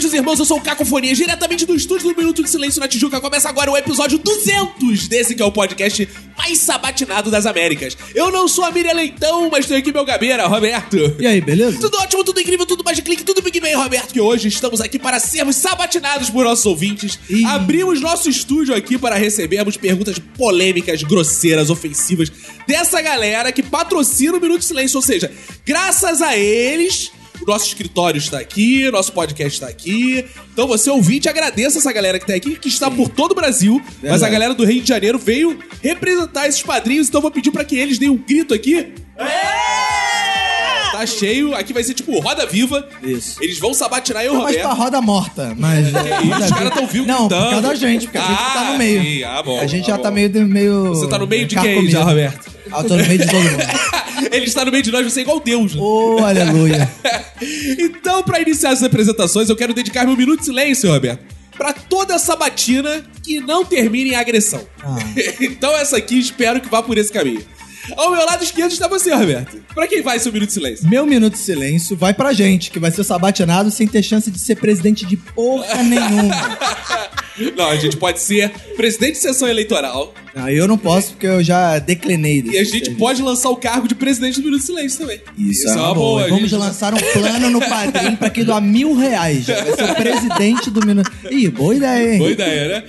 Bem, fazejos irmãos, eu sou o Cacofonia, diretamente do estúdio do Minuto de Silêncio na Tijuca. Começa agora o episódio 200 desse que é o podcast mais sabatinado das Américas. Eu não sou a Miriam Leitão, mas tenho aqui meu gabeira, Roberto. E aí, beleza? Tudo ótimo, tudo incrível, tudo mais de clique, tudo Big Bang, Roberto, que hoje estamos aqui para sermos sabatinados por nossos ouvintes. Ih. Abrimos nosso estúdio aqui para recebermos perguntas polêmicas, grosseiras, ofensivas dessa galera que patrocina o Minuto de Silêncio. Ou seja, graças a eles, nosso escritório está aqui, nosso podcast está aqui. Então você ouvinte, agradeça essa galera que está aqui, que está por todo o Brasil. Mas a Verdade. galera do Rio de Janeiro veio representar esses padrinhos, então eu vou pedir para que eles deem um grito aqui. Tá cheio, aqui vai ser tipo roda viva. Isso. Eles vão sabatinar eu Não, mas Roberto. pra roda morta, mas... Que isso, os caras tão vindo Não, por causa da gente, porque a gente Ah, tá no meio. sim, ah, bom, a gente ah, já bom. tá meio... de- meio Você tá no meio de quem já, Roberto? Ah, eu tô no meio de todo mundo. Ele está no meio de nós, você é igual Deus. né? Oh, aleluia. então, pra iniciar as apresentações, eu quero dedicar meu minuto de silêncio, Roberto. Pra toda sabatina que não termine em agressão. Ah. então, essa aqui espero que vá por esse caminho. Ao meu lado esquerdo está você, Roberto. Pra quem vai seu minuto de silêncio? Meu minuto de silêncio vai pra gente, que vai ser sabatinado sem ter chance de ser presidente de porra nenhuma. Não, a gente pode ser presidente de sessão eleitoral Não, eu não posso, porque eu já declinei e a gente serviço. pode lançar o cargo de presidente do Minuto de Silêncio também. Isso, é uma boa. a Vamos gente- lançar um plano no padrinho pra quem doar mil reais. Já vai ser o presidente do minuto. Ih, boa ideia, hein? Boa ideia, né?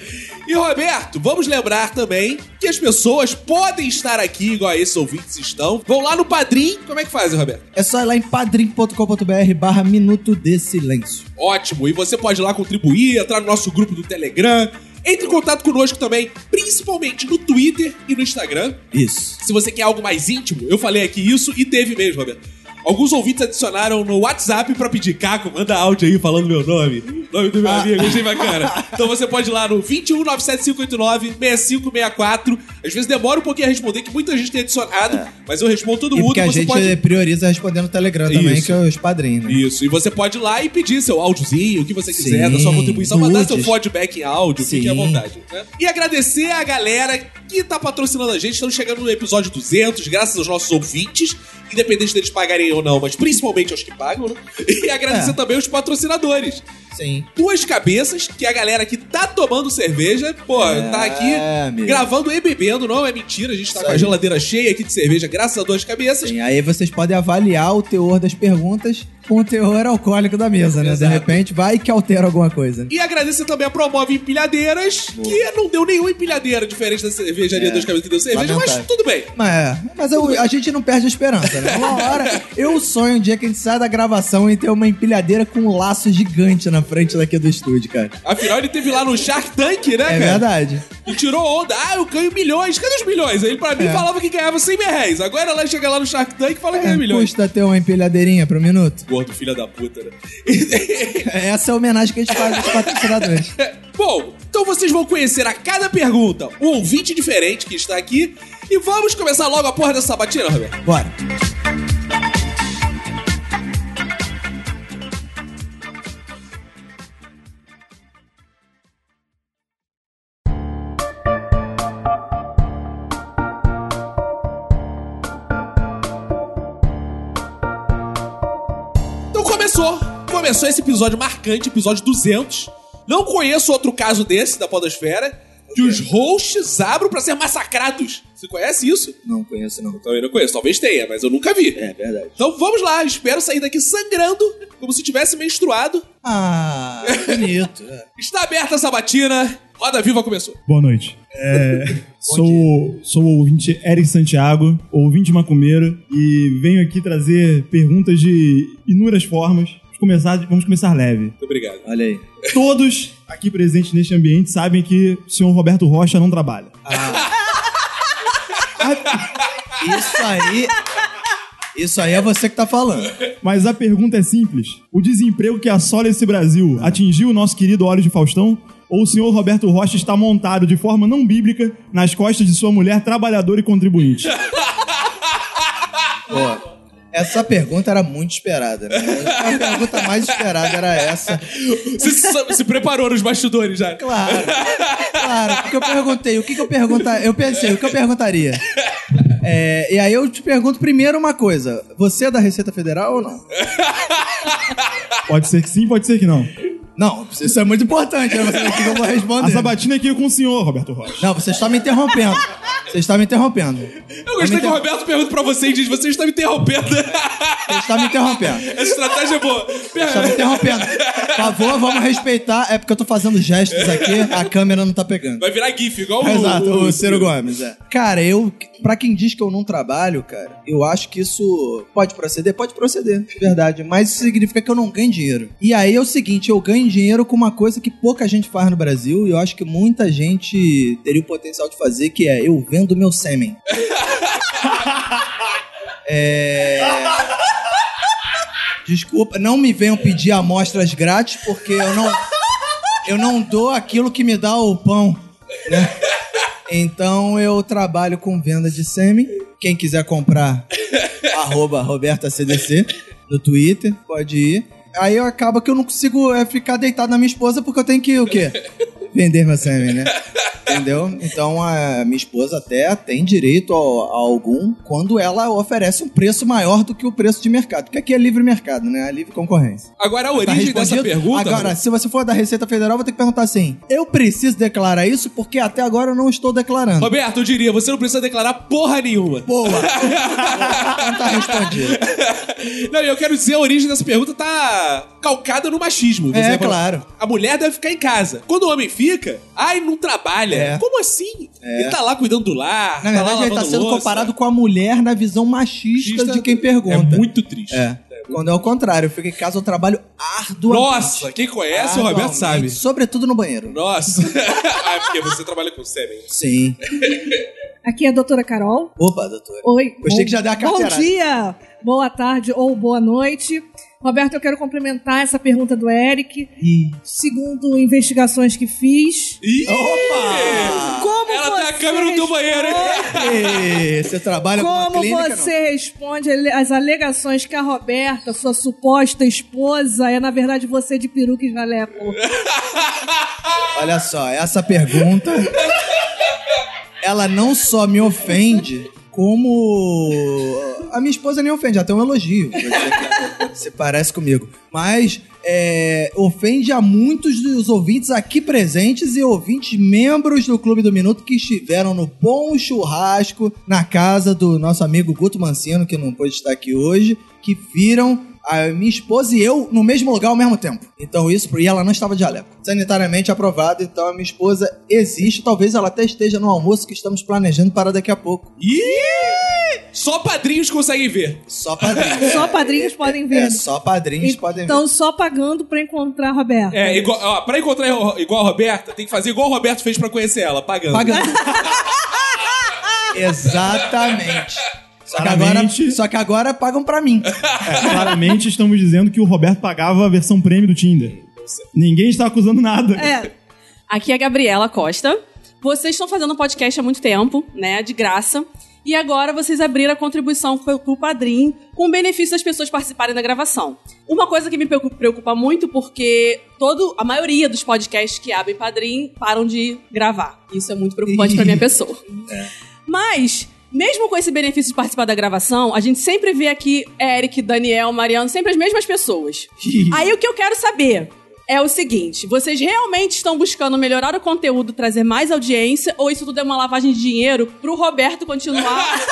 E Roberto, vamos lembrar também que as pessoas podem estar aqui, igual esses ouvintes estão. Vão lá no Padrim. Como é que fazem, Roberto? É só ir lá em padrim.com.br barra Minuto de Silêncio. Ótimo. E você pode ir lá contribuir, entrar no nosso grupo do Telegram. Entre em contato conosco também, principalmente no Twitter e no Instagram. Isso. Se você quer algo mais íntimo, eu falei aqui isso e teve mesmo, Roberto. Alguns ouvintes adicionaram no WhatsApp pra pedir Caco, manda áudio aí falando meu nome. Nome do meu amigo, achei bacana. Então você pode ir lá no 21 97589 6564. Às vezes demora um pouquinho a responder, que muita gente tem adicionado, mas eu respondo todo É. E mundo. porque a você gente pode... prioriza respondendo no Telegram também, Isso. que é os padrinhos. Né? Isso, e você pode ir lá e pedir seu áudiozinho, o que você quiser, Sim, da sua contribuição, mandar seu feedback em áudio, fique à Sim. vontade. né? E agradecer a galera que tá patrocinando a gente, estamos chegando no episódio 200, graças aos nossos ouvintes, independente deles pagarem ou não, mas principalmente aos que pagam, né? E agradecer É. também os patrocinadores. Sim. Duas Cabeças, que a galera que tá tomando cerveja, pô, É, tá aqui amigo. gravando e bebendo, não é mentira, a gente tá Isso com a aí. geladeira cheia aqui de cerveja, graças a Duas Cabeças. Sim, aí vocês podem avaliar o teor das perguntas com o teor alcoólico da mesa, né? Exato. De repente vai que altera alguma coisa. E agradecer também a Promove Empilhadeiras, que não deu nenhuma empilhadeira diferente da cervejaria É, Dois Cabeças que deu cerveja, mas lamentável. tudo bem. Mas, é, mas eu- a gente não perde a esperança, né? Uma hora, eu sonho um dia que a gente sai da gravação e ter uma empilhadeira com um laço gigante na frente daqui do estúdio, cara. Afinal, ele teve lá no Shark Tank, né, É cara? verdade. E tirou onda. Ah, eu ganho milhões. Cadê os milhões? Aí ele pra mim É. falava que ganhava 100 mil reais. Agora ela chega lá no Shark Tank e fala que É, ganha milhões. custa ter uma empilhadeirinha pro minuto. Gordo, filha da puta, né? Essa é a homenagem que a gente faz aos patrocinadores. Bom, então vocês vão conhecer a cada pergunta um ouvinte diferente que está aqui. E vamos começar logo a porra dessa sabatina, Roberto. Bora. Começou esse episódio marcante, episódio 200. Não conheço outro caso desse da Podosfera. Que os hosts abram pra ser massacrados. Você conhece isso? Não conheço, não. Também não conheço. Talvez tenha, mas eu nunca vi. É verdade. Então vamos lá. Espero sair daqui sangrando, como se tivesse menstruado. Ah, bonito. É. Está aberta a sabatina. Roda Viva começou. Boa noite. É, sou, sou o ouvinte Eric Santiago, ouvinte macumbeiro, e venho aqui trazer perguntas de inúmeras formas. Vamos começar, vamos começar leve. Muito obrigado. Olha aí. Todos aqui presentes neste ambiente sabem que o senhor Roberto Rocha não trabalha. Isso aí. Isso aí é você que tá falando. Mas a pergunta é simples. O desemprego que assola esse Brasil atingiu o nosso querido Olhos de Faustão? Ou o senhor Roberto Rocha está montado de forma não bíblica nas costas de sua mulher trabalhadora e contribuinte? Pô, essa pergunta era muito esperada, né? A pergunta mais esperada era essa. Você se, se preparou nos bastidores já. Claro, claro, porque eu perguntei, o que, que eu perguntaria? Eu pensei, o que eu perguntaria? É, e aí eu te pergunto primeiro uma coisa: você é da Receita Federal ou não? Pode ser que sim, pode ser que não. Não, isso é muito importante, né? Você o que eu vou A responder. sabatina aqui é com o senhor, Roberto Rocha. Não, você está me interrompendo. Você está me interrompendo. Eu gostei que o Roberto pergunta pra você e diz: Você está me interrompendo. Você está me interrompendo. Essa estratégia é boa. Está me interrompendo. Por favor, vamos respeitar. É porque eu tô fazendo gestos aqui, a câmera não tá pegando. Vai virar GIF, igual o. Exato, o Ciro Gomes, é. Cara, eu. Pra quem diz que eu não trabalho, cara, eu acho que isso pode proceder? Pode proceder, de verdade. Mas isso significa que eu não ganho dinheiro. E aí é o seguinte: eu ganho dinheiro com uma coisa que pouca gente faz no Brasil e eu acho que muita gente teria o potencial de fazer, que é eu vendo meu sêmen. é. Desculpa, não me venham pedir amostras grátis, porque eu não. Eu não dou aquilo que me dá o pão, né? Então eu trabalho com venda de sêmen. Quem quiser comprar, arroba RobertaCDC no Twitter, pode ir. Aí eu acaba que eu não consigo é, ficar deitado na minha esposa porque eu tenho que o quê? Vender meu sêmen, né? Entendeu? Então a minha esposa até tem direito a, a algum quando ela oferece um preço maior do que o preço de mercado. Porque aqui é livre mercado, né? É livre concorrência. Agora a Tá origem dessa respondido? pergunta. Agora, se você for da Receita Federal, vou ter que perguntar assim: eu preciso declarar isso porque até agora eu não estou declarando. Roberto, eu diria: Você não precisa declarar porra nenhuma. Boa! Então tá respondido. Não, eu quero dizer, a origem dessa pergunta tá calcada no machismo. Você É, claro. A mulher deve ficar em casa. Quando o homem fica, ai, não trabalha. É. Como assim? Ele tá lá cuidando do lar, Na tá lá verdade, ele tá sendo louça. comparado com a mulher na visão machista, de quem É pergunta. muito triste. É. Quando é o contrário, eu fico em casa, eu trabalho arduamente. Nossa, quem conhece o Roberto sabe. Sobretudo no banheiro. Nossa. ah, é porque você trabalha com sêmen. Sim. Aqui é a doutora Carol. Opa, doutora. Oi. Gostei bom- que já deu a Bom carteirada. dia, boa tarde ou boa noite. Roberto, eu quero complementar essa pergunta do Eric. Ih. Segundo investigações que fiz, Ih! Opa! como Ela tem a você câmera no teu banheiro, hein? Ei, Você trabalha com uma Como clínica? você responde ale- as alegações que a Roberta, sua suposta esposa, é na verdade você de peruca e jaleco? não? Olha só, essa pergunta. ela não só me ofende, como. A minha esposa nem ofende, até um elogio. Você parece comigo. Mas é, ofende a muitos dos ouvintes aqui presentes e ouvintes membros do Clube do Minuto que estiveram no bom churrasco na casa do nosso amigo Guto Mancino, que não pôde estar aqui hoje, que viram a minha esposa e eu no mesmo lugar ao mesmo tempo. Então isso, e ela não estava de jaleco. Sanitariamente aprovado, então a minha esposa existe, talvez ela até esteja no almoço que estamos planejando para daqui a pouco. Ih! Só padrinhos conseguem ver. Só padrinhos. Só padrinhos podem ver. É, só padrinhos podem ver. Então, só pagando pra encontrar a Roberta. É, igual, ó, pra encontrar igual a Roberta, tem que fazer igual o Roberto fez pra conhecer ela, pagando. Pagando. Exatamente. Só que, agora, só que agora pagam pra mim. É, claramente estamos dizendo que o Roberto pagava a versão prêmio do Tinder. Ninguém está acusando nada. É, Aqui é a Gabriela Costa. Vocês estão fazendo um podcast há muito tempo, né? De graça. E agora vocês abriram a contribuição pro, pro Padrim com o benefício das pessoas participarem da gravação. Uma coisa que me preocupa, muito porque todo, a maioria dos podcasts que abrem Padrim param de gravar. Isso é muito preocupante pra minha pessoa. Mas, mesmo com esse benefício de participar da gravação, a gente sempre vê aqui Eric, Daniel, Mariano, sempre as mesmas pessoas. Aí o que eu quero saber é o seguinte: vocês realmente estão buscando melhorar o conteúdo, trazer mais audiência, ou isso tudo é uma lavagem de dinheiro pro Roberto continuar?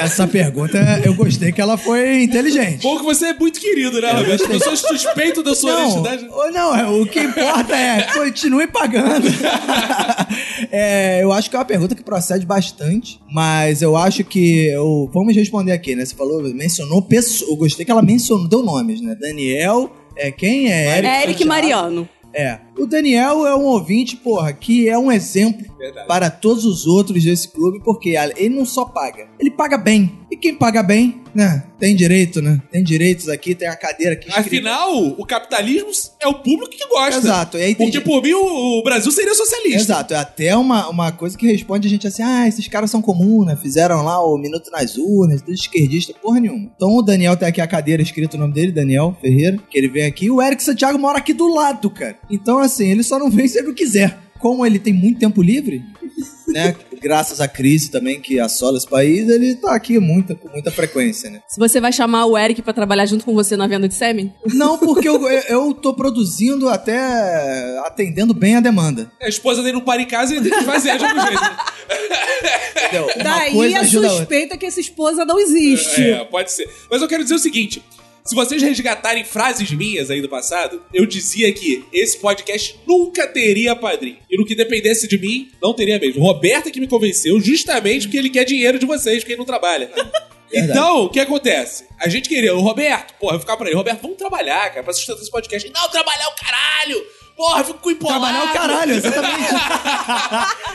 Essa pergunta, eu gostei que ela foi inteligente. Bom que você é muito querido, né, Roberto? As pessoas suspeitam da sua Não, honestidade. ou não, é, o que importa é continue pagando. É, eu acho que é uma pergunta que procede bastante, mas eu acho que eu, vamos responder aqui, né? Você falou, mencionou pessoas, eu gostei que ela mencionou, deu nomes, né? Daniel, é quem é Eric? Eric Santiago. Mariano. É, O Daniel é um ouvinte, porra, que é um exemplo Verdade. para todos os outros desse clube, porque ele não só paga, ele paga bem. E quem paga bem, né? Tem direito, né? Tem direitos aqui, tem a cadeira aqui escrita. Afinal, o capitalismo é o público que gosta. Exato. E aí tem Porque por mim o Brasil seria socialista. Exato, é até uma, uma coisa que responde a gente assim: ah, esses caras são comuns, né? Fizeram lá o Minuto nas Urnas, tudo esquerdista, porra nenhuma. Então o Daniel tem aqui a cadeira escrito o nome dele, Daniel Ferreira, que ele vem aqui. O Eric Santiago mora aqui do lado, cara. Então, assim, ele só não vem se ele não quiser. Como ele tem muito tempo livre, né? Graças à crise também que assola esse país, ele tá aqui muita, com muita frequência, né? Se você vai chamar o Eric pra trabalhar junto com você na venda de sêmen? Não, porque eu, eu, eu tô produzindo até atendendo bem a demanda. A esposa dele não para em casa e ele tem que fazer de algum jeito. né? Entendeu? Uma Daí a suspeita que essa esposa não existe. É, pode ser. Mas eu quero dizer o seguinte: se vocês resgatarem frases minhas aí do passado, eu dizia que esse podcast nunca teria padrinho. E no que dependesse de mim, não teria mesmo. Roberto é que me convenceu, justamente porque ele quer dinheiro de vocês, porque ele não trabalha. Então, o que acontece? A gente queria, o Roberto, porra, eu ficava pra ele, Roberto, vamos trabalhar, cara, pra sustentar esse podcast. Não, trabalhar o caralho! Porra, fico com empolado. Trabalhar o caralho, exatamente.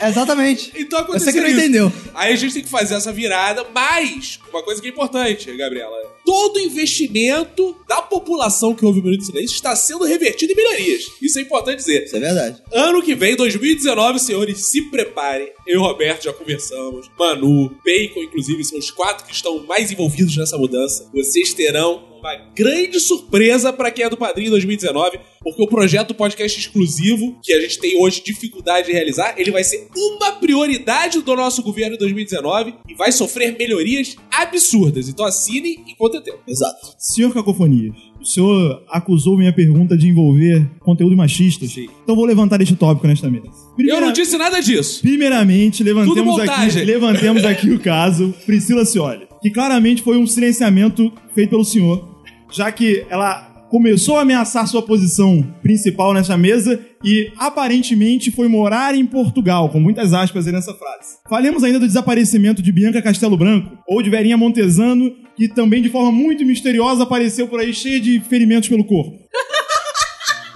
exatamente. Então aconteceu Você que não isso. entendeu. Aí a gente tem que fazer essa virada, mas uma coisa que é importante, Gabriela. Todo investimento da população que ouve o Minuto de Silêncio está sendo revertido em melhorias. Isso é importante dizer. Isso é verdade. Ano que vem, 2019, senhores, se preparem. Eu e o Roberto já conversamos. Manu, Bacon, inclusive, são os quatro que estão mais envolvidos nessa mudança. Vocês terão uma grande surpresa para quem é do Padrinho 2019, porque o projeto podcast exclusivo, que a gente tem hoje dificuldade de realizar, ele vai ser uma prioridade do nosso governo em 2019 e vai sofrer melhorias absurdas. Então assine enquanto é tempo. Exato. Senhor Cacofonias, o senhor acusou minha pergunta de envolver conteúdo machista. Sim. Então vou levantar este tópico nesta mesa. Eu Primeira- não disse nada disso. Primeiramente, levantemos aqui, levantemos aqui o caso Priscila Cioli, que claramente foi um silenciamento feito pelo senhor, já que ela começou a ameaçar sua posição principal nessa mesa e aparentemente foi morar em Portugal, com muitas aspas aí nessa frase. Falemos ainda do desaparecimento de Bianca Castelo Branco, ou de Verinha Montesano, que também de forma muito misteriosa apareceu por aí cheia de ferimentos pelo corpo.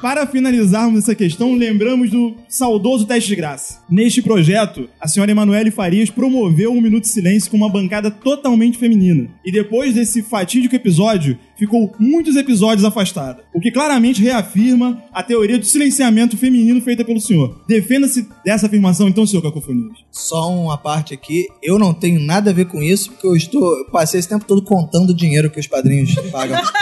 Para finalizarmos essa questão, lembramos do saudoso teste de graça. Neste projeto, a senhora Emanuele Farias promoveu um minuto de silêncio com uma bancada totalmente feminina. E depois desse fatídico episódio, ficou muitos episódios afastada. O que claramente reafirma a teoria do silenciamento feminino feita pelo senhor. Defenda-se dessa afirmação, então, senhor Cacofonias. Só uma parte aqui. Eu não tenho nada a ver com isso, porque eu estou. Eu passei esse tempo todo contando o dinheiro que os padrinhos pagam.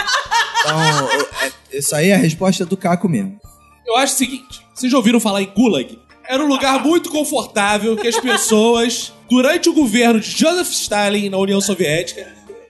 Então, eu- é- isso aí é a resposta do Caco mesmo. Eu acho o seguinte: vocês já ouviram falar em Gulag? Era um lugar muito confortável que as pessoas, durante o governo de Joseph Stalin na União Soviética,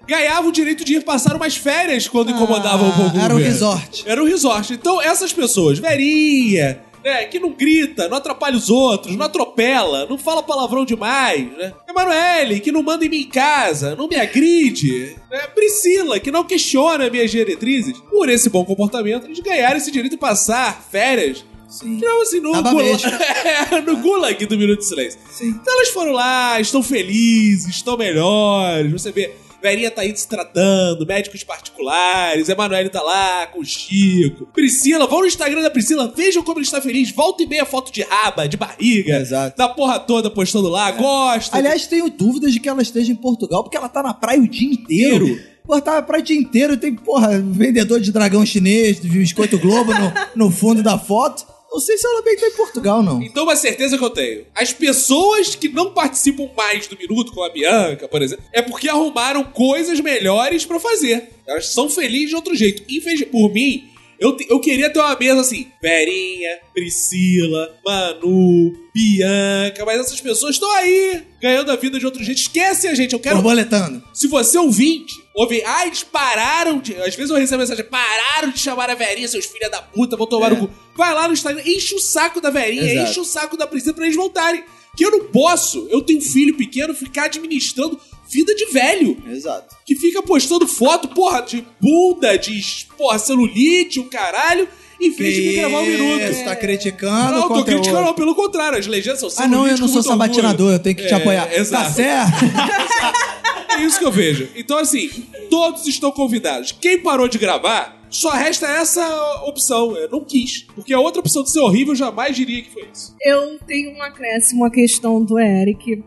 ganhavam o direito de ir passar umas férias quando incomodavam um pouco o Era um governo. resort. Era um resort. Então, essas pessoas, verinha, né, que não grita, não atrapalha os outros, não atropela, não fala palavrão demais, né? Emanuele, que não manda em mim em casa, não me agride. Né? Priscila, que não questiona minhas diretrizes. Por esse bom comportamento, eles ganharam esse direito de passar férias. Sim. Não, assim, no, Tava. É, no gulag do Minuto de Silêncio. Sim. Então elas foram lá, estão felizes, estão melhores. Você vê, Verinha tá aí se tratando, médicos particulares, Emanuele tá lá com o Chico. Priscila, vão no Instagram da Priscila, vejam como ele está feliz. Volta e meia foto de raba, de barriga, Exato. da porra toda postando lá, gosta. Aliás, tenho dúvidas de que ela esteja em Portugal, porque ela tá na praia o dia inteiro. Inteiro. Porra, tá na praia o dia inteiro, tem, porra, vendedor de dragão chinês, de biscoito Globo no, no fundo da foto. Não sei se ela bem tá em Portugal, não. Então, uma certeza que eu tenho: as pessoas que não participam mais do minuto, como a Bianca, por exemplo, é porque arrumaram coisas melhores pra fazer. Elas são felizes de outro jeito. Infelizmente, por mim, eu, te- eu queria ter uma mesa assim: Verinha, Priscila, Manu, Bianca, mas essas pessoas estão aí, ganhando a vida de outro jeito. Esquece a gente, eu quero. Borboletando. Se você é ouvinte, ouve, ah, eles pararam de. Às vezes eu recebo mensagem, pararam de chamar a Verinha, seus filhos da puta, vão tomar É. no cu. Vai lá no Instagram, enche o saco da Verinha, Exato. enche o saco da Priscila pra eles voltarem. Que eu não posso, eu tenho um filho pequeno, ficar administrando vida de velho. Exato. Que fica postando foto, porra, de bunda, de porra, celulite, o caralho, em vez de me gravar um minuto. Você tá criticando Não, tô criticando, não, pelo contrário, as legendas são Ah, não, eu não sou sabatinador, eu tenho que te É, apoiar. exato. Tá certo? É isso que eu vejo. Então, assim, todos estão convidados. Quem parou de gravar, Só resta essa opção. Eu não quis. Porque a outra opção de ser horrível, eu jamais diria que foi isso. Eu tenho um acréscimo à questão do Eric.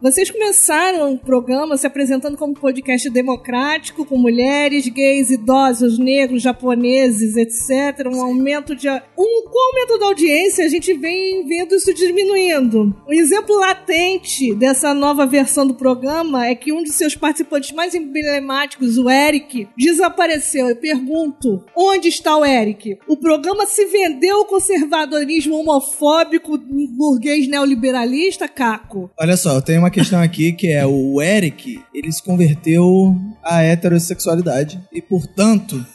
Vocês começaram o programa se apresentando como podcast democrático, com mulheres, gays, idosos, negros, japoneses, etc. Um aumento de. Um, com o aumento da audiência, a gente vem vendo isso diminuindo. Um exemplo latente dessa nova versão do programa é que um de seus participantes mais emblemáticos, o Eric, desapareceu. Eu pergunto: onde está o Eric? O programa se vendeu ao conservadorismo homofóbico burguês neoliberalista, Caco? Olha só, eu tenho uma questão aqui que é o Eric, ele se converteu à heterossexualidade e, portanto,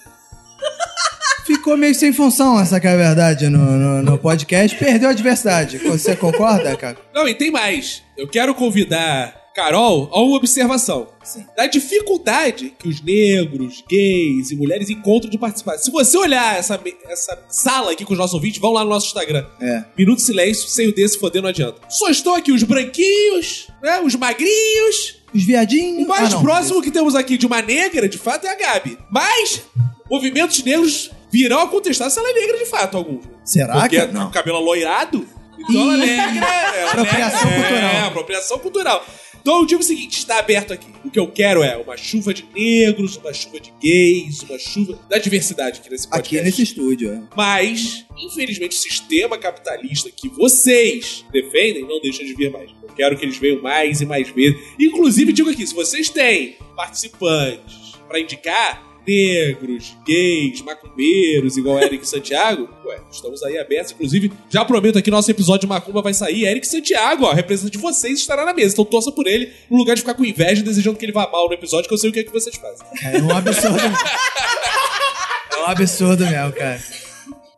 ficou meio sem função, essa que é a verdade, no, no, no podcast. Perdeu a diversidade. Você concorda, cara? Não, e tem mais. Eu quero convidar Carol a uma observação. Da dificuldade que os negros, gays e mulheres encontram de participar. Se você olhar essa, essa sala aqui com os nossos ouvintes, vão lá no nosso Instagram. É. Minuto silêncio, sem o desse foder não adianta. Só estão aqui os branquinhos, né? Os magrinhos. Os viadinhos. O mais Ah, não. próximo que temos aqui de uma negra, de fato, é a Gabi. Mas movimentos negros virão a contestar se ela é negra de fato, alguns. Será Porque que é o cabelo aloirado, então ela é negra. Apropriação é, cultural. É, apropriação cultural. Então eu digo o seguinte, está aberto aqui. O que eu quero é uma chuva de negros, uma chuva de gays, uma chuva da diversidade aqui nesse podcast. Aqui nesse estúdio, é. Mas, infelizmente, o sistema capitalista que vocês defendem não deixa de vir mais. Eu quero que eles venham mais e mais vezes. Inclusive, digo aqui, se vocês têm participantes pra indicar, negros, gays, macumbeiros, igual Eric Santiago, ué, estamos aí abertos. Inclusive, já prometo aqui, nosso episódio de Macumba vai sair. Eric Santiago, ó, representante de vocês, estará na mesa. Então torça por ele, no lugar de ficar com inveja, desejando que ele vá mal no episódio, que eu sei o que é que vocês fazem. É um absurdo. é um absurdo mesmo, cara.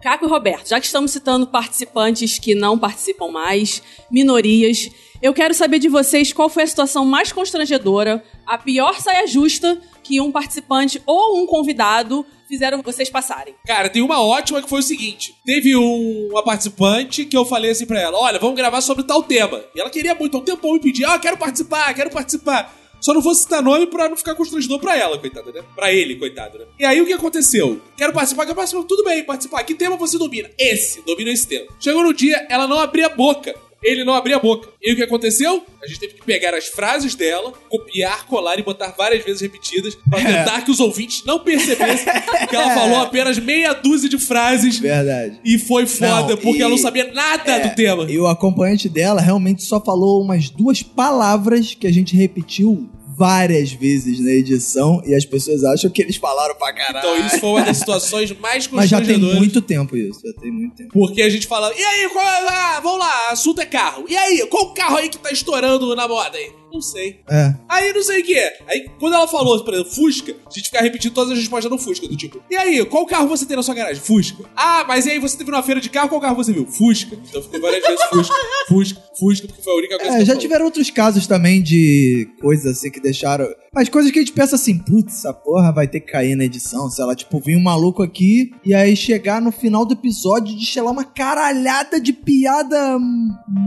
Caco e Roberto, já que estamos citando participantes que não participam mais, minorias, eu quero saber de vocês qual foi a situação mais constrangedora, a pior saia justa que um participante ou um convidado fizeram vocês passarem. Cara, tem uma ótima que foi o seguinte: teve um- uma participante que eu falei assim pra ela: olha, vamos gravar sobre tal tema. E ela queria muito, um tempão me pedir: ah, quero participar, quero participar. Só não vou citar nome pra não ficar constrangedor pra ela, coitada, né? Pra ele, coitado, né? E aí o que aconteceu? Quero participar, quero participar. Tudo bem, participar. Que tema você domina? Esse, domina esse tema. Chegou no dia, ela não abria a boca. Ele não abria a boca. E o que aconteceu? A gente teve que pegar as frases dela, copiar, colar e botar várias vezes repetidas pra tentar que os ouvintes não percebessem que ela falou apenas meia dúzia de frases Verdade. e foi foda, Não, porque e- ela não sabia nada É, do tema. E o acompanhante dela realmente só falou umas duas palavras que a gente repetiu várias vezes na edição e as pessoas acham que eles falaram pra caralho. Então isso foi uma das situações mais Mas já tem muito tempo isso, já tem muito tempo. Porque a gente fala, e aí, qual é, ah, vamos lá, assunto é carro. E aí, qual carro aí que tá estourando na moda aí? Não sei. É. Aí não sei o que é. Aí quando ela falou, por exemplo, Fusca, a gente fica repetindo todas as respostas no Fusca, do tipo, e aí, qual carro você tem na sua garagem? Fusca. Ah, mas e aí você teve numa feira de carro, qual carro você viu? Fusca. Então ficou várias vezes Fusca, Fusca, Fusca, porque foi a única coisa que É, eu já tiveram outros casos também de coisas assim que deixaram. Mas coisas que a gente pensa assim, putz, essa porra vai ter que cair na edição. Sei lá, tipo, vir um maluco aqui e aí chegar no final do episódio de lá, uma caralhada de piada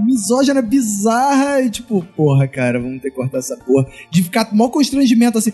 misógina bizarra e tipo, porra, cara, vamos ter que cortar essa porra. De ficar mó constrangimento assim.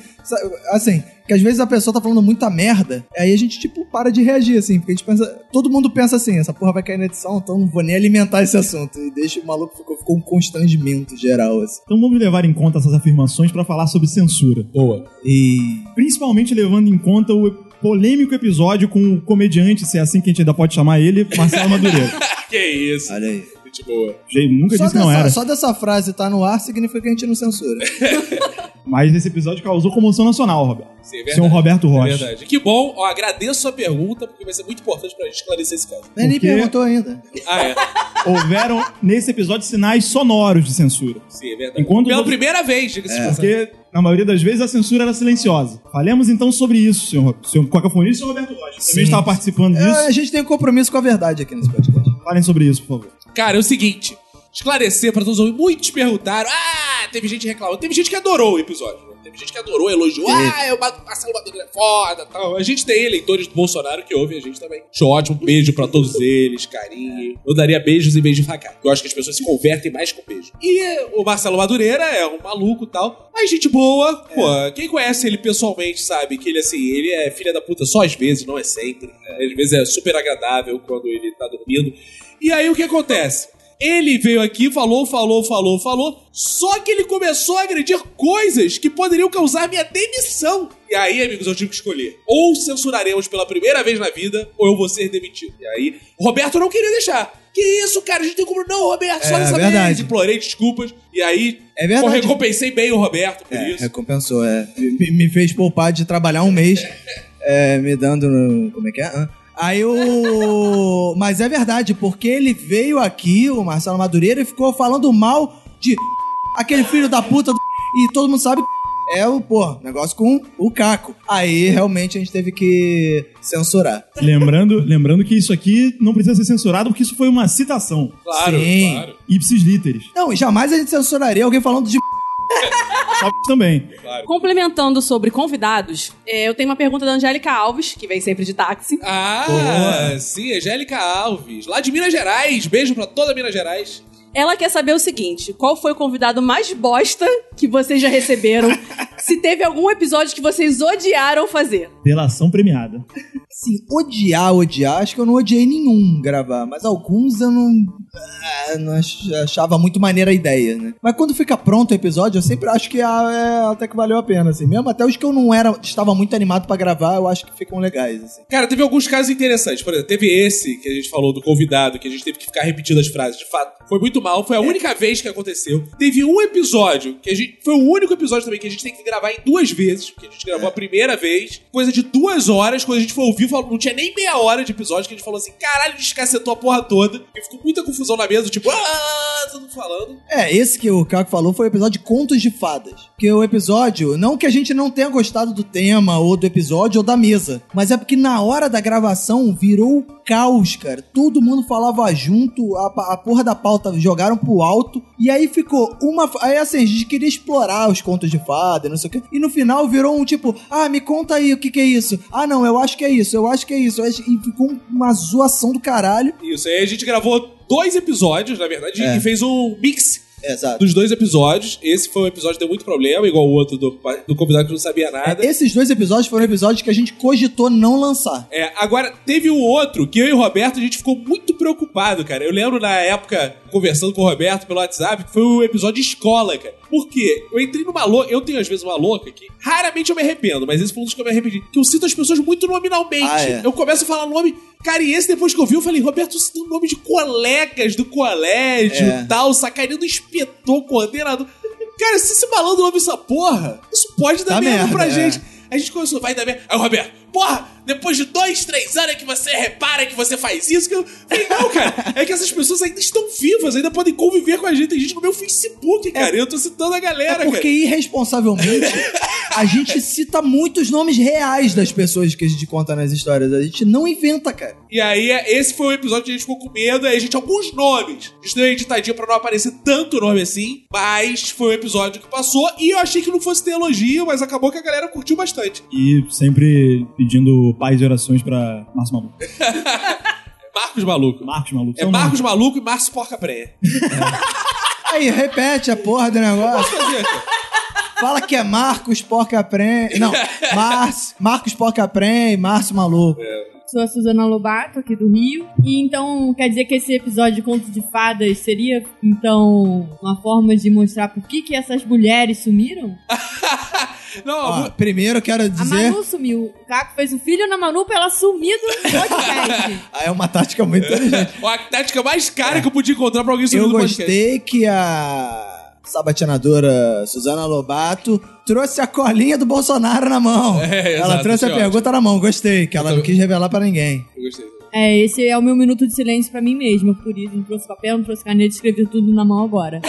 Assim, que às vezes a pessoa tá falando muita merda, aí a gente, tipo, para de reagir, assim, porque a gente pensa. Todo mundo pensa assim, essa porra vai cair na edição, então não vou nem alimentar esse assunto. E deixa o maluco ficou, ficou um constrangimento geral, assim. Então vamos levar em conta essas afirmações pra falar sobre censura. Boa. E. Principalmente levando em conta o polêmico episódio com o comediante, se é assim que a gente ainda pode chamar ele, Marcelo Madureira. que isso. Olha aí. Gente boa. Gente, nunca Só disse que não dessa, era. só dessa frase tá no ar significa que a gente não censura. Mas esse episódio causou comoção nacional, Roberto. Sim, é verdade. Senhor Roberto É Rocha. verdade. Que bom, ó, agradeço a pergunta, porque vai ser muito importante pra gente esclarecer esse caso. Nem Porque- perguntou ainda. Ah, é. Houveram nesse episódio sinais sonoros de censura. Sim, é verdade. Enquanto Pela os- primeira vez, diga-se de passagem. Porque, na maioria das vezes, a censura era silenciosa. Falemos então sobre isso, senhor, senhor Cocafonia e senhor Roberto Rocha. Sim. Também estava participando É, disso. a gente tem um compromisso com a verdade aqui nesse podcast. Falem sobre isso, por favor. Cara, é o seguinte. Esclarecer pra todos os. Muitos perguntaram. Ah, teve gente reclamando. Teve gente que adorou o episódio. né? Teve gente que adorou, elogiou. Ah, é o Ma- Marcelo Madureira é foda tal. A gente tem eleitores do Bolsonaro que ouvem a gente também. Show ótimo, beijo pra todos eles, carinho. Eu daria beijos em vez de facada. Eu acho que as pessoas se convertem mais com beijo. E o Marcelo Madureira é um maluco e tal. Mas gente boa. Pô, quem conhece ele pessoalmente sabe que ele, assim, ele é filha da puta só às vezes, não é sempre. É, Às vezes é super agradável quando ele tá dormindo. E aí o que acontece? Ele veio aqui, falou, falou, falou, falou. Só que ele começou a agredir coisas que poderiam causar minha demissão. E aí, amigos, eu tive que escolher. Ou censuraremos pela primeira vez na vida, ou eu vou ser demitido. E aí, Roberto não queria deixar. Que isso, cara? A gente tem como. Não, Roberto, só É, dessa verdade. vez. Implorei desculpas. E aí, É verdade. eu recompensei bem o Roberto por É, isso. recompensou, é. Me, me fez poupar de trabalhar um mês, é, me dando. Como é que é? Aí o. Mas é verdade, porque ele veio aqui, o Marcelo Madureira, e ficou falando mal de aquele filho da puta do. E todo mundo sabe que é o, pô, negócio com o Caco. Aí realmente a gente teve que censurar. Lembrando, lembrando que isso aqui não precisa ser censurado porque isso foi uma citação. Claro, Sim. claro. Ipsis literis. Não, jamais a gente censuraria alguém falando de. Só também. Complementando sobre convidados, é, eu tenho uma pergunta da Angélica Alves, que vem sempre de táxi. Ah, sim, Angélica Alves. Lá de Minas Gerais. Beijo pra toda Minas Gerais. Ela quer saber o seguinte: qual foi o convidado mais bosta que vocês já receberam? Se teve algum episódio que vocês odiaram fazer. Delação premiada. Assim, odiar, odiar, acho que eu não odiei nenhum gravar, mas alguns eu não, ah, achava muito maneira a ideia, né? Mas quando fica pronto o episódio, eu sempre acho que ah, é, até que valeu a pena, assim. Mesmo até os que eu não era, estava muito animado pra gravar, eu acho que ficam legais, assim. Cara, teve alguns casos interessantes. Por exemplo, teve esse que a gente falou do convidado, que a gente teve que ficar repetindo as frases. De fato, foi muito mal. Foi a única vez que aconteceu. Teve um episódio que a gente. Foi o único episódio também que a gente tem que gravar em duas vezes. Porque a gente gravou a primeira vez, coisa de duas horas. Quando a gente foi ouvir, falou- não tinha nem meia hora de episódio que a gente falou assim: caralho, descacetou a porra toda. E ficou muita confusão na mesa, tipo, ah, todo mundo falando. É, esse que o Caco falou foi o episódio de Contos de Fadas. Que o episódio, não que a gente não tenha gostado do tema, ou do episódio, ou da mesa, mas é porque na hora da gravação virou caos, cara. Todo mundo falava junto, a, a porra da pauta jogaram pro alto, e aí ficou uma. Aí assim, a gente queria explorar os contos de fada, não sei o quê, e no final virou um tipo, ah, me conta aí o que, que é isso. Ah, não, eu acho que é isso, eu acho que é isso. E ficou uma zoação do caralho. Isso. Aí a gente gravou dois episódios, na verdade, É. e fez um mix Exato. dos dois episódios. Esse foi um episódio que deu muito problema, igual o outro do, do convidado que não sabia nada. Esses dois episódios foram episódios que a gente cogitou não lançar. É, agora, teve um outro que eu e o Roberto, a gente ficou muito preocupado, cara. Eu lembro na época, conversando com o Roberto pelo WhatsApp, que foi o episódio de escola, cara. Por quê? Eu entrei numa louca, eu tenho às vezes uma louca que raramente eu me arrependo, mas esse foi um dos que eu me arrependi. Que eu cito as pessoas muito nominalmente. Ah, é. Eu começo a falar nome. Cara, e esse depois que eu vi, eu falei, Roberto, você tem o nome de colegas do colégio É. e tal, sacaneando inspetor, coordenador. Cara, se esse malandro ouve essa porra, isso pode dar Dá merda, merda, pra é. gente. A gente começou, vai dar merda. Aí o Roberto, porra, depois de dois, três anos é que você repara que você faz isso. Que eu falei, não, cara, é que essas pessoas ainda estão vivas, ainda podem conviver com a gente. Tem gente no meu Facebook, cara. e eu tô citando a galera, É porque cara. irresponsavelmente a gente cita muitos nomes reais das pessoas que a gente conta nas histórias. A gente não inventa, cara. E aí, é- esse foi o episódio que a gente ficou com medo. Aí a gente, alguns nomes. A gente deu uma editadinha pra não aparecer tanto nome assim. Mas foi um episódio que passou. E eu achei que não fosse ter elogio, mas acabou que a galera curtiu bastante. E sempre pedindo paz e orações pra Márcio Maluco. Marcos Maluco. Marcos Maluco. É Marcos Maluco e Márcio Porca Pré. Aí, repete a porra do negócio. Fala que é Marcos Porca Prem. Não, Mar Marcos Porca Prem, Márcio Maluco. Sou a Suzana Lobato, aqui do Rio. E então, quer dizer que esse episódio de Conto de Fadas seria, então, uma forma de mostrar por que, que essas mulheres sumiram? Não, Ó, primeiro eu quero A dizer. Manu sumiu. O Caco fez o filho na Manu pra ela sumir do podcast. Ah, é uma tática muito inteligente. a tática mais cara que eu podia encontrar pra alguém subir Eu no podcast. gostei que a sabatinadora Suzana Lobato trouxe a colinha do Bolsonaro na mão. É, ela exato, trouxe a achei pergunta na mão, gostei, que ela não quis revelar pra ninguém. Eu gostei. é, esse é o meu minuto de silêncio pra mim mesma. Por isso, não trouxe papel, não trouxe caneta, escrevi tudo na mão agora.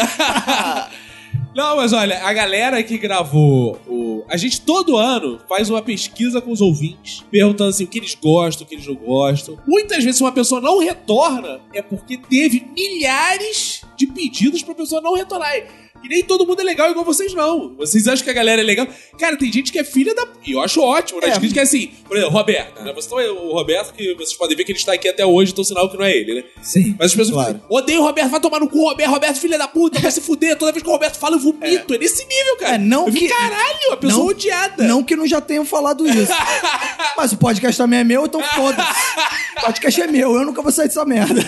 Não, mas olha, a galera que gravou o. A gente todo ano faz uma pesquisa com os ouvintes, perguntando assim o que eles gostam, o que eles não gostam. Muitas vezes, se uma pessoa não retorna, é porque teve milhares de pedidos pra pessoa não retornar. E nem todo mundo é legal igual vocês, não. Vocês acham que a galera é legal. Cara, tem gente que é filha da. E eu acho ótimo, né? É. Tem gente que é assim, por exemplo, Roberto. Né? Você tá- o Roberto, que vocês podem ver que ele está aqui até hoje, então sinal que não é ele, né? Sim. Mas as pessoas claro. odeio o Roberto, vai tomar no cu, Roberto, Roberto, filha da puta, vai se fuder. Toda vez que o Roberto fala, eu vomito. É, nesse nível, cara. É, não eu fico, que- Caralho, a pessoa não- odiada. Não que não já tenham falado isso. Mas o podcast também é meu, então foda-se. O podcast é meu, eu nunca vou sair dessa merda.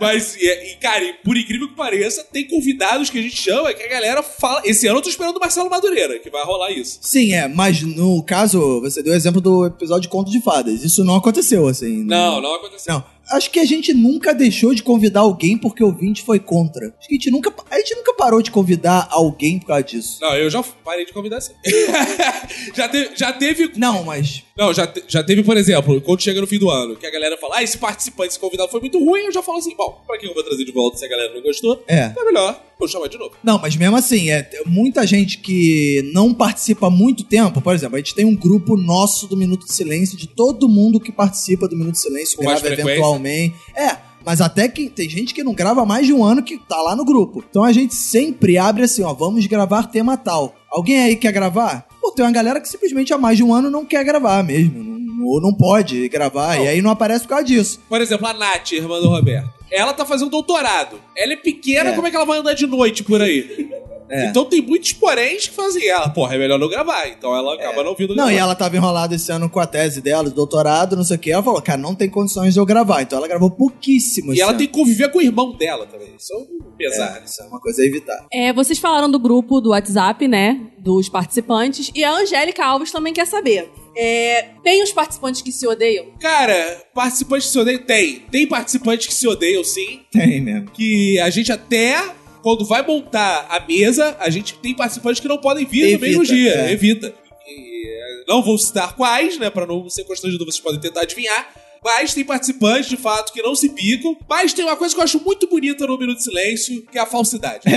Mas, e, e, cara, e por incrível que pareça, tem convidados que a gente chama que a galera fala. Esse ano eu tô esperando o Marcelo Madureira, que vai rolar isso. Sim, é, mas no caso, você deu o exemplo do episódio de Conto de Fadas. Isso não aconteceu, assim. Não, não aconteceu. Não. Acho que a gente nunca deixou de convidar alguém porque o ouvinte foi contra. Acho que a gente nunca, a gente nunca parou de convidar alguém por causa disso. Não, eu já parei de convidar sim. já, teve, já teve. Não, mas. Não, já, te- já teve, por exemplo, quando chega no fim do ano, que a galera fala, ah, esse participante, esse convidado foi muito ruim, eu já falo assim, bom, pra que eu vou trazer de volta se a galera não gostou? É. É melhor, vou chamar de novo. Não, mas mesmo assim, é muita gente que não participa há muito tempo. Por exemplo, a gente tem um grupo nosso do Minuto de Silêncio, de todo mundo que participa do Minuto de Silêncio, Com grava frequência. Eventualmente. É, mas até que tem gente que não grava mais de um ano que tá lá no grupo. Então a gente sempre abre assim, ó, vamos gravar tema tal. Alguém aí quer gravar? Pô, tem uma galera que simplesmente há mais de um ano não quer gravar mesmo. não- Ou não pode gravar, e aí não aparece por causa disso. Por exemplo, a Nath, irmã do Roberto. Ela tá fazendo doutorado. Ela é pequena, É. como é que ela vai andar de noite por aí? É. Então tem muitos poréns que fazem ela, porra, é melhor não gravar. Então ela acaba não vindo Não, gravar. e ela tava enrolada esse ano com a tese dela, de doutorado, não sei o que. Ela falou, cara, não tem condições de eu gravar. Então ela gravou pouquíssimo. E ela ano. tem que conviver com o irmão dela também. Isso é um pesar. É, isso é uma coisa a evitar. É, vocês falaram do grupo do WhatsApp, né? Dos participantes. E a Angélica Alves também quer saber. É, tem os participantes que se odeiam? Cara, participantes que se odeiam? Tem. Tem participantes que se odeiam, sim. Tem mesmo. Que a gente até, quando vai montar a mesa, a gente tem participantes que não podem vir Evita, no mesmo dia. é. Evita. E, é, não vou citar quais, né? Pra não ser constrangido, vocês podem tentar adivinhar. Mas tem participantes, de fato, que não se picam. Mas tem uma coisa que eu acho muito bonita no Minuto de Silêncio, que é a falsidade.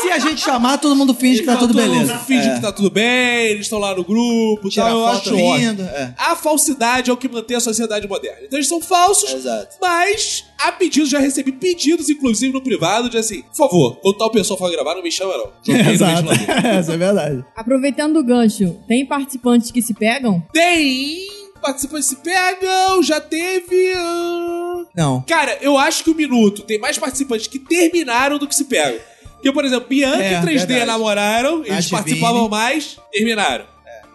Se a gente chamar, todo mundo finge que tá tudo Todo mundo beleza. Finge É. que tá tudo bem, eles estão lá no grupo, Tira tal, eu foto acho rindo. É. A falsidade é o que mantém a sociedade moderna. Então eles são falsos, Exato. mas há pedidos, já recebi pedidos, inclusive no privado, de assim, por favor, quando tal pessoa for gravar, não me chama não. Joguei Exato. Essa é verdade. Aproveitando o gancho, tem participantes que se pegam? Tem participantes se pegam, já teve... ah, Não. Cara, eu acho que o Minuto tem mais participantes que terminaram do que se pegam. Porque, por exemplo, Bianca É, e 3D verdade. namoraram, eles participavam mais, terminaram.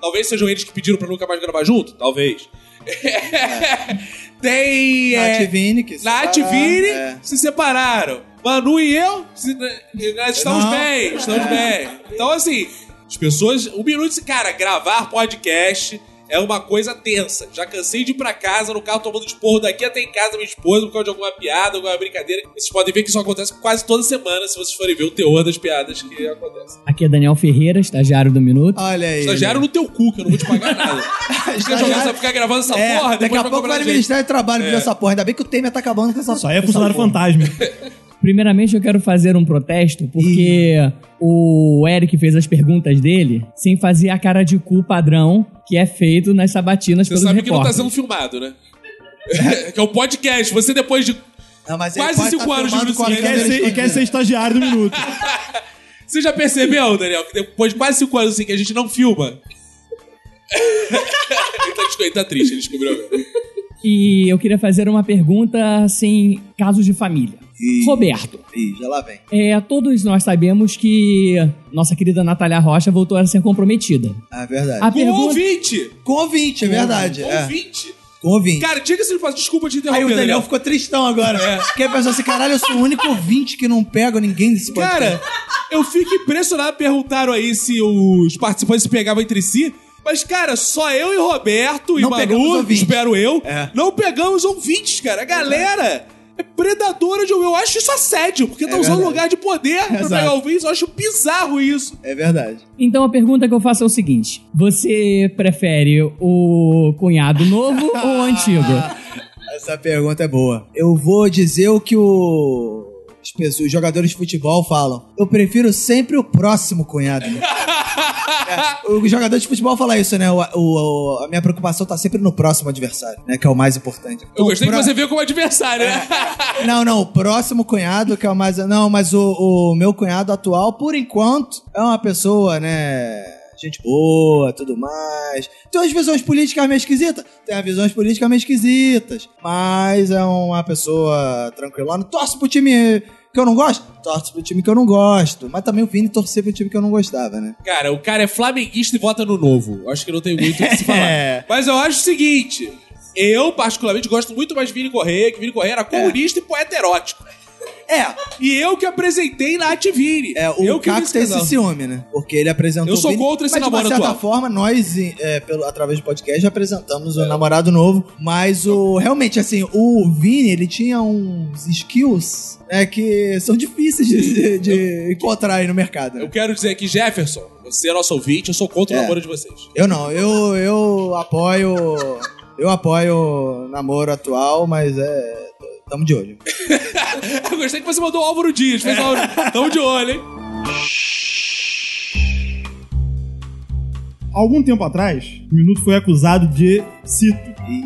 Talvez sejam eles que pediram pra nunca mais gravar junto? Talvez. tem. Nath é, Vini, que se separaram, Vini é. se separaram. Manu e eu, se- nós estamos Não. bem, estamos bem. Então, assim, as pessoas. Um minuto, cara, gravar podcast é uma coisa tensa. Já cansei de ir pra casa no carro tomando esporro daqui até em casa da minha esposa por causa de alguma piada, alguma brincadeira. Vocês podem ver que isso acontece quase toda semana se vocês forem ver o teor das piadas que acontecem. Aqui é Daniel Ferreira, estagiário do Minuto. Olha aí. Estagiário no teu cu, que eu não vou te pagar nada. Fica jogando, você ficar gravando essa É, porra, daqui a pouco vai no gente. Ministério do Trabalho ver essa porra. Ainda bem que o Temer tá acabando com essa Só é funcionário fantasma. Primeiramente, eu quero fazer um protesto, porque o Eric fez as perguntas dele sem fazer a cara de cu padrão que é feito nas sabatinas Você pelos sabe que não tá repórteres. sendo filmado, né? que é o podcast. Você depois de. Não, Quase cinco tá anos de Minuto E quer, ser, e quer ser estagiário do Minuto. Você já percebeu, Daniel, que depois de quase cinco anos assim que a gente não filma? ele, tá, ele tá triste, ele descobriu. E eu queria fazer uma pergunta, assim, casos de família. Ih. Roberto, Ih, já lá vem. é, todos nós sabemos que nossa querida Natália Rocha voltou a ser comprometida. Ah, é verdade. A Com pergunta... ouvinte! Com ouvinte, é verdade. Com É. ouvinte! Com ouvinte. Cara, diga-se de passagem, desculpa te Aí interromper, o Daniel Daniel. ficou tristão agora. Porque pensou assim, caralho, eu sou o único ouvinte que não pega ninguém desse podcast. Cara, eu fico impressionado. Perguntaram aí se os participantes se pegavam entre si. Mas, cara, só eu e Roberto e Não Manu, espero eu, É. não pegamos ouvintes, cara. A galera é predadora de ouvir. Eu acho isso assédio, porque tá É usando verdade. lugar de poder pra Exato. pegar ouvintes. Eu acho bizarro isso. É verdade. Então a pergunta que eu faço é o seguinte: você prefere o cunhado novo ou o antigo? Essa pergunta é boa. Eu vou dizer o que o... os jogadores de futebol falam. Eu prefiro sempre o próximo cunhado. O jogador de futebol fala isso, né? O, o- a minha preocupação tá sempre no próximo adversário, né? Que é o mais importante. Eu Então, gostei pra- que você veio como adversário, né? Não, não, o próximo cunhado que é o mais. Não, mas o, o meu cunhado atual, por enquanto, é uma pessoa, né? Gente boa, tudo mais. Tem umas visões políticas meio esquisitas? Tem as visões políticas meio esquisitas. Mas é uma pessoa tranquilona. Torce pro time que eu não gosto? Torce pro time que eu não gosto. Mas também o Vini torcer pro time que eu não gostava, né? Cara, o cara é flamenguista e vota no novo. Acho que não tem muito o que se falar. É. Mas eu acho o seguinte: eu, particularmente, gosto muito mais de Vini Correia, que Vini Correia era comunista e poeta erótico. É, E eu que apresentei na Ativini. É, o eu que Caco tem esse ciúme, né? Porque ele apresentou Eu sou Vini, contra esse mas, namoro de uma certa atual. forma, nós, é, pelo, através do podcast, já apresentamos o namorado novo. Mas o realmente, assim, o Vini, ele tinha uns skills né, que são difíceis de, de- encontrar aí no mercado. né? Eu quero dizer aqui, Jefferson, você é nosso ouvinte, eu sou contra o É. namoro de vocês. Eu não, eu, eu apoio... Eu apoio o namoro atual, mas é... Tamo de olho. Eu gostei que você mandou o Álvaro Dias. Fez o Álvaro. Tamo de olho, hein? Algum tempo atrás, o Minuto foi acusado de, cito,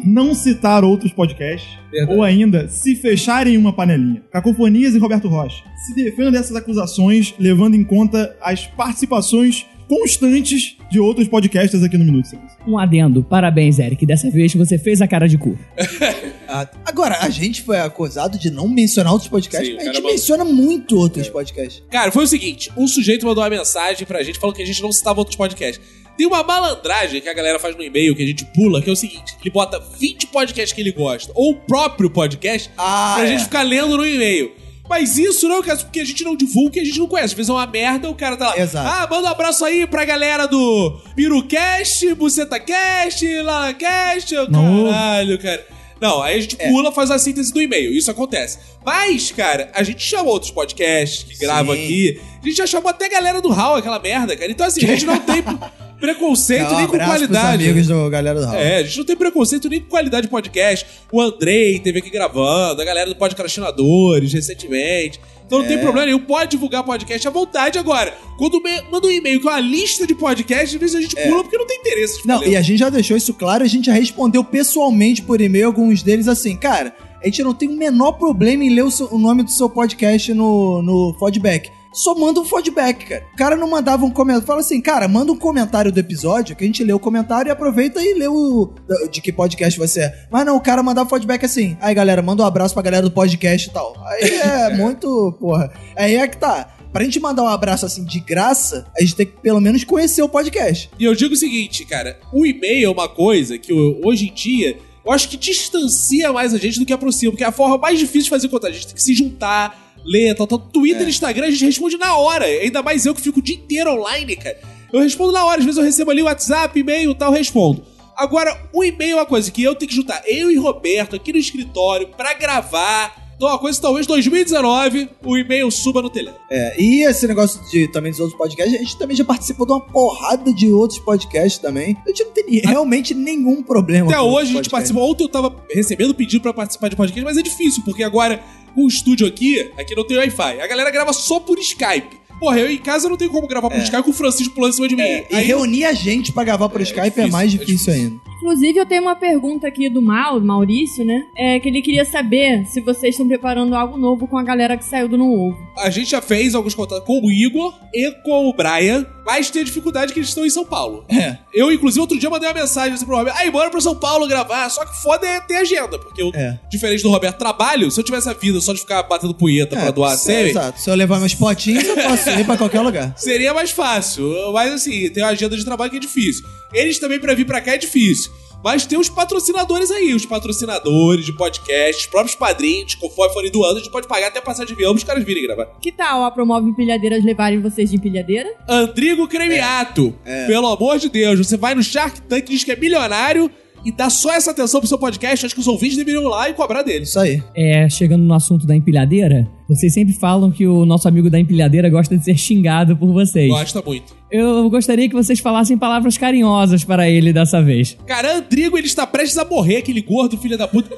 não citar outros podcasts Verdade. ou ainda se fecharem em uma panelinha. Cacofonias e Roberto Rocha se defendam dessas acusações, levando em conta as participações constantes de outros podcasts aqui no Minuto Silêncio. Um adendo. Parabéns, Eric. Dessa vez você fez a cara de cu. Ah, Agora, a gente foi acusado de não mencionar outros podcasts, Sim, mas a cara gente mandou- menciona muito outros podcasts. Cara, foi o seguinte: um sujeito mandou uma mensagem pra gente falando que a gente não citava outros podcasts. Tem uma malandragem que a galera faz no e-mail que a gente pula, que é o seguinte: ele bota 20 podcasts que ele gosta, ou o próprio podcast, Ah, pra é. gente ficar lendo no e-mail. Mas isso não é o caso, porque a gente não divulga que a gente não conhece. Às vezes é uma merda, o cara tá lá. Exato. Ah, manda um abraço aí pra galera do PiruCast, BucetaCast, LalaCast. Não. Caralho, cara. Não, aí a gente É. pula, faz a síntese do e-mail. Isso acontece. Mas, cara, a gente chama outros podcasts que gravam Sim. aqui. A gente já chamou até a galera do Hall, aquela merda, cara. Então, assim, a gente não tem preconceito um nem com qualidade. amigos do Galera do Raul. É, a gente não tem preconceito nem com qualidade de podcast. O Andrei teve aqui gravando, a galera do Podcastinadores recentemente. Então não tem problema nenhum, pode divulgar podcast à vontade agora. Quando me- manda um e-mail com a lista de podcasts, às vezes a gente pula porque não tem interesse Não, e a gente já deixou isso claro, a gente já respondeu pessoalmente por e-mail alguns deles assim, cara, a gente não tem o menor problema em ler o, seu- o nome do seu podcast no, no feedback. Só manda um feedback, cara. O cara não mandava um comentário. Fala assim, cara, manda um comentário do episódio, que a gente lê o comentário e aproveita e lê o. de que podcast você é. Mas não, o cara mandava feedback assim. Aí, galera, manda um abraço pra galera do podcast e tal. Aí é muito. Porra. Aí é que tá. Pra gente mandar um abraço assim de graça, a gente tem que pelo menos conhecer o podcast. E eu digo o seguinte, cara, o e-mail é uma coisa que hoje em dia eu acho que distancia mais a gente do que aproxima, porque é a forma mais difícil de fazer contato. A gente tem que se juntar, ler, tal, tal. Twitter, É. Instagram, a gente responde na hora. Ainda mais eu que fico o dia inteiro online, cara. Eu respondo na hora, às vezes eu recebo ali WhatsApp, e-mail tal, respondo. Agora, o e-mail é uma coisa que eu tenho que juntar eu e Roberto aqui no escritório pra gravar. Então, uma coisa, talvez 2019, o e-mail suba no telhado. É, e esse negócio de também dos outros podcasts, a gente também já participou de uma porrada de outros podcasts também. A gente não tem realmente nenhum problema. Até hoje a gente participou. Ontem eu tava recebendo pedido pra participar de podcast, mas é difícil, porque agora o estúdio aqui, aqui não tem Wi-Fi. A galera grava só por Skype. Porra, eu em casa não tenho como gravar por Skype com o Francisco pulando em cima de mim. É, e Aí- reunir a gente pra gravar por Skype é, difícil, mais é difícil, difícil. ainda. Inclusive, eu tenho uma pergunta aqui do Mal, Maurício, né? É que ele queria saber se vocês estão preparando algo novo com a galera que saiu do No Ovo. A gente já fez alguns contatos com o Igor e com o Brian, mas tem a dificuldade que eles estão em São Paulo. É. Eu, inclusive, outro dia mandei uma mensagem assim pro Roberto. Aí, bora pra São Paulo gravar. Só que foda é ter agenda, porque eu, É. diferente do Roberto, trabalho. Se eu tivesse a vida só de ficar batendo punheta pra doar a é, semi, Exato. Se eu levar meus potinhos, eu posso ir pra qualquer lugar. Seria mais fácil. Mas assim, tem uma agenda de trabalho que é difícil. Eles também pra vir pra cá é difícil. Mas tem os patrocinadores aí, os patrocinadores de podcast, os próprios padrinhos, conforme forem doando, a gente pode pagar até passar de avião os caras virem gravar. Que tal a Promove Empilhadeiras levarem vocês de empilhadeira? Andrigo Cremiato, pelo amor de Deus, você vai no Shark Tank, diz que é milionário e dá só essa atenção pro seu podcast, acho que os ouvintes deveriam ir lá e cobrar deles. Isso aí. É, chegando no assunto da empilhadeira, Vocês sempre falam que o nosso amigo da empilhadeira gosta de ser xingado por vocês. Gosta muito. Eu gostaria que vocês falassem palavras carinhosas para ele dessa vez. Cara, Andrigo, ele está prestes a morrer, aquele gordo filho da puta.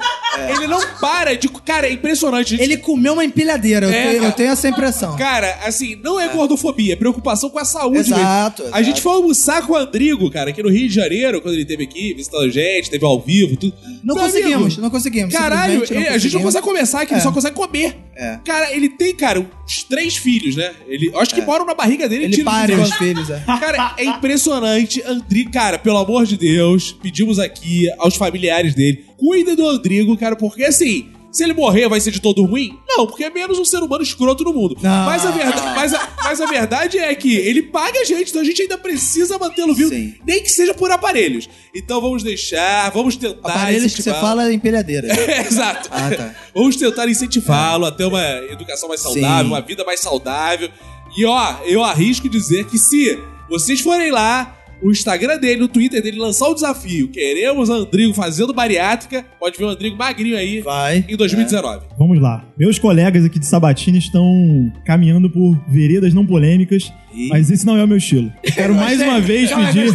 Ele não para de. Cara, é impressionante. gente. Ele comeu uma empilhadeira, eu, É, tenho, eu tenho essa impressão. Cara, assim, não é gordofobia, é preocupação com a saúde Exato, mesmo. A exato. gente foi almoçar com o Andrigo, cara, aqui no Rio de Janeiro, quando ele esteve aqui, visitando a gente, teve ao vivo, tudo. Não Meu conseguimos, amigo, não conseguimos. Caralho, simplesmente ele- a gente não consegue conversar aqui, É. só consegue comer. É. Cara, ele tem, cara, uns três filhos, né? Ele, acho que moram na barriga dele. Ele pare de os filhos, é. Cara, é impressionante. Andrigo, cara, pelo amor de Deus, pedimos aqui aos familiares dele, cuida do Andrigo, cara, porque assim. Se ele morrer, vai ser de todo ruim? Não, porque é menos um ser humano escroto no mundo. Não. Mas, a verdade, mas, a, mas a verdade é que ele paga a gente, então a gente ainda precisa mantê-lo vivo, Sim. nem que seja por aparelhos. Então vamos deixar, vamos tentar. Aparelhos que você fala é empilhadeira. É, Exato. Ah, tá. Vamos tentar incentivá-lo a ter uma educação mais saudável, Sim. uma vida mais saudável. E ó, eu arrisco dizer que se vocês forem lá, o Instagram dele, no Twitter dele, lançar o desafio, queremos Andrigo fazendo bariátrica, pode ver o Andrigo magrinho aí Vai. em 2019. Vamos lá. Meus colegas aqui de Sabatina estão caminhando por veredas não polêmicas, Ih. mas esse não é o meu estilo. Quero mais uma vez pedir.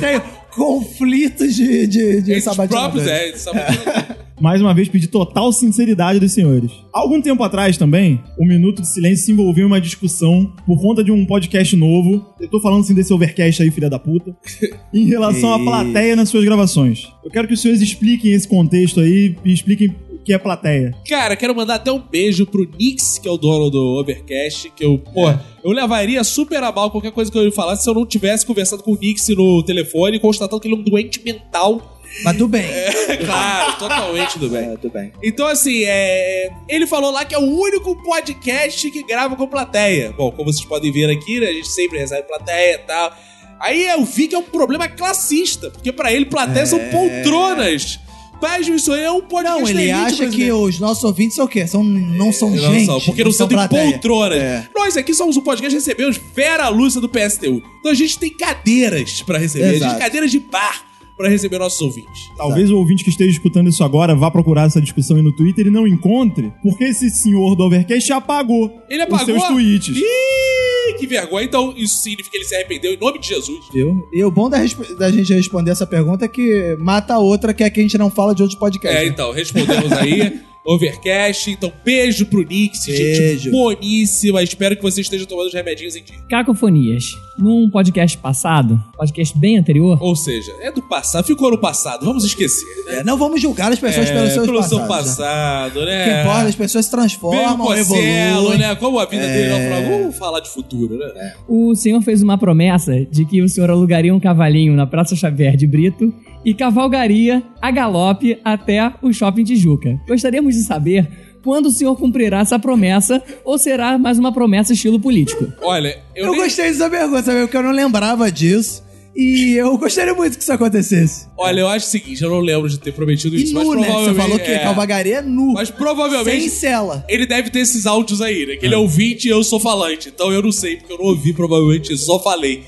Conflitos de, de, de Esses sabatina. próprios, é, sabatina. mais uma vez pedir total sinceridade dos senhores. Algum tempo atrás também, o Minuto de Silêncio se envolveu em uma discussão por conta de um podcast novo. Eu tô falando assim desse overcast aí, filha da puta. Em relação à plateia nas suas gravações. Eu quero que os senhores expliquem esse contexto aí e expliquem o que é plateia. Cara, quero mandar até um beijo pro Nix, que é o dono do Overcast, que eu, pô, eu levaria super a mal qualquer coisa que eu falasse se eu não tivesse conversado com o Nix no telefone e constatado que ele é um doente mental. Mas tudo bem. É, claro, totalmente do bem. É, tudo bem. Então, assim, é... ele falou lá que é o único podcast que grava com plateia. Bom, como vocês podem ver aqui, né, a gente sempre recebe plateia e tal. Aí eu vi que é um problema classista, porque pra ele plateia são poltronas. Mas isso aí é um podcast Não, ele acha que os nossos ouvintes são o quê? São, não são Não gente. são, porque não são de plateia. poltronas. É. Nós aqui somos um podcast que recebemos Vera Lúcia do PSTU. Então a gente tem cadeiras pra receber. A gente Exato. tem cadeiras de bar pra receber nossos ouvintes. Talvez o ouvinte que esteja escutando isso agora vá procurar essa discussão aí no Twitter e não encontre, porque esse senhor do Overcast apagou, Ele apagou? os seus tweets. Ih, que vergonha. Então isso significa que ele se arrependeu em nome de Jesus. Viu? E o bom da, da gente responder essa pergunta é que mata a outra, que é que a gente não fala de outros podcasts. É, né? então, respondemos aí. Overcast. Então, beijo pro Nix, gente Beijo. boníssima. Espero que você esteja tomando os remedinhos em dia. Cacofonias. Num podcast passado, podcast bem anterior, Ou seja, é do passado, ficou no passado, vamos esquecer. né? É, não vamos julgar as pessoas É, pelos seus pelo seu passados, né? passado, O né? que importa, as pessoas se transformam, o Marcelo, evoluem. né? Como a vida dele, É. falou, vamos falar de futuro, né? o senhor fez uma promessa de que o senhor alugaria um cavalinho na Praça Xavier de Brito e cavalgaria a galope até o Shopping Tijuca. Gostaríamos de saber quando o senhor cumprirá essa promessa ou será mais uma promessa estilo político. Olha, eu, Eu nem- gostei dessa pergunta, sabe? Porque eu não lembrava disso. E eu gostaria muito que isso acontecesse. Olha, eu acho o seguinte, eu não lembro de ter prometido E isso, mas nu, né? Você provavelmente... falou que é, cavalgaria é nu. Mas provavelmente Sem cela. ele deve ter esses áudios aí, né? Que ele é ouvinte e eu sou falante. Então eu não sei, porque eu não ouvi provavelmente, só falei.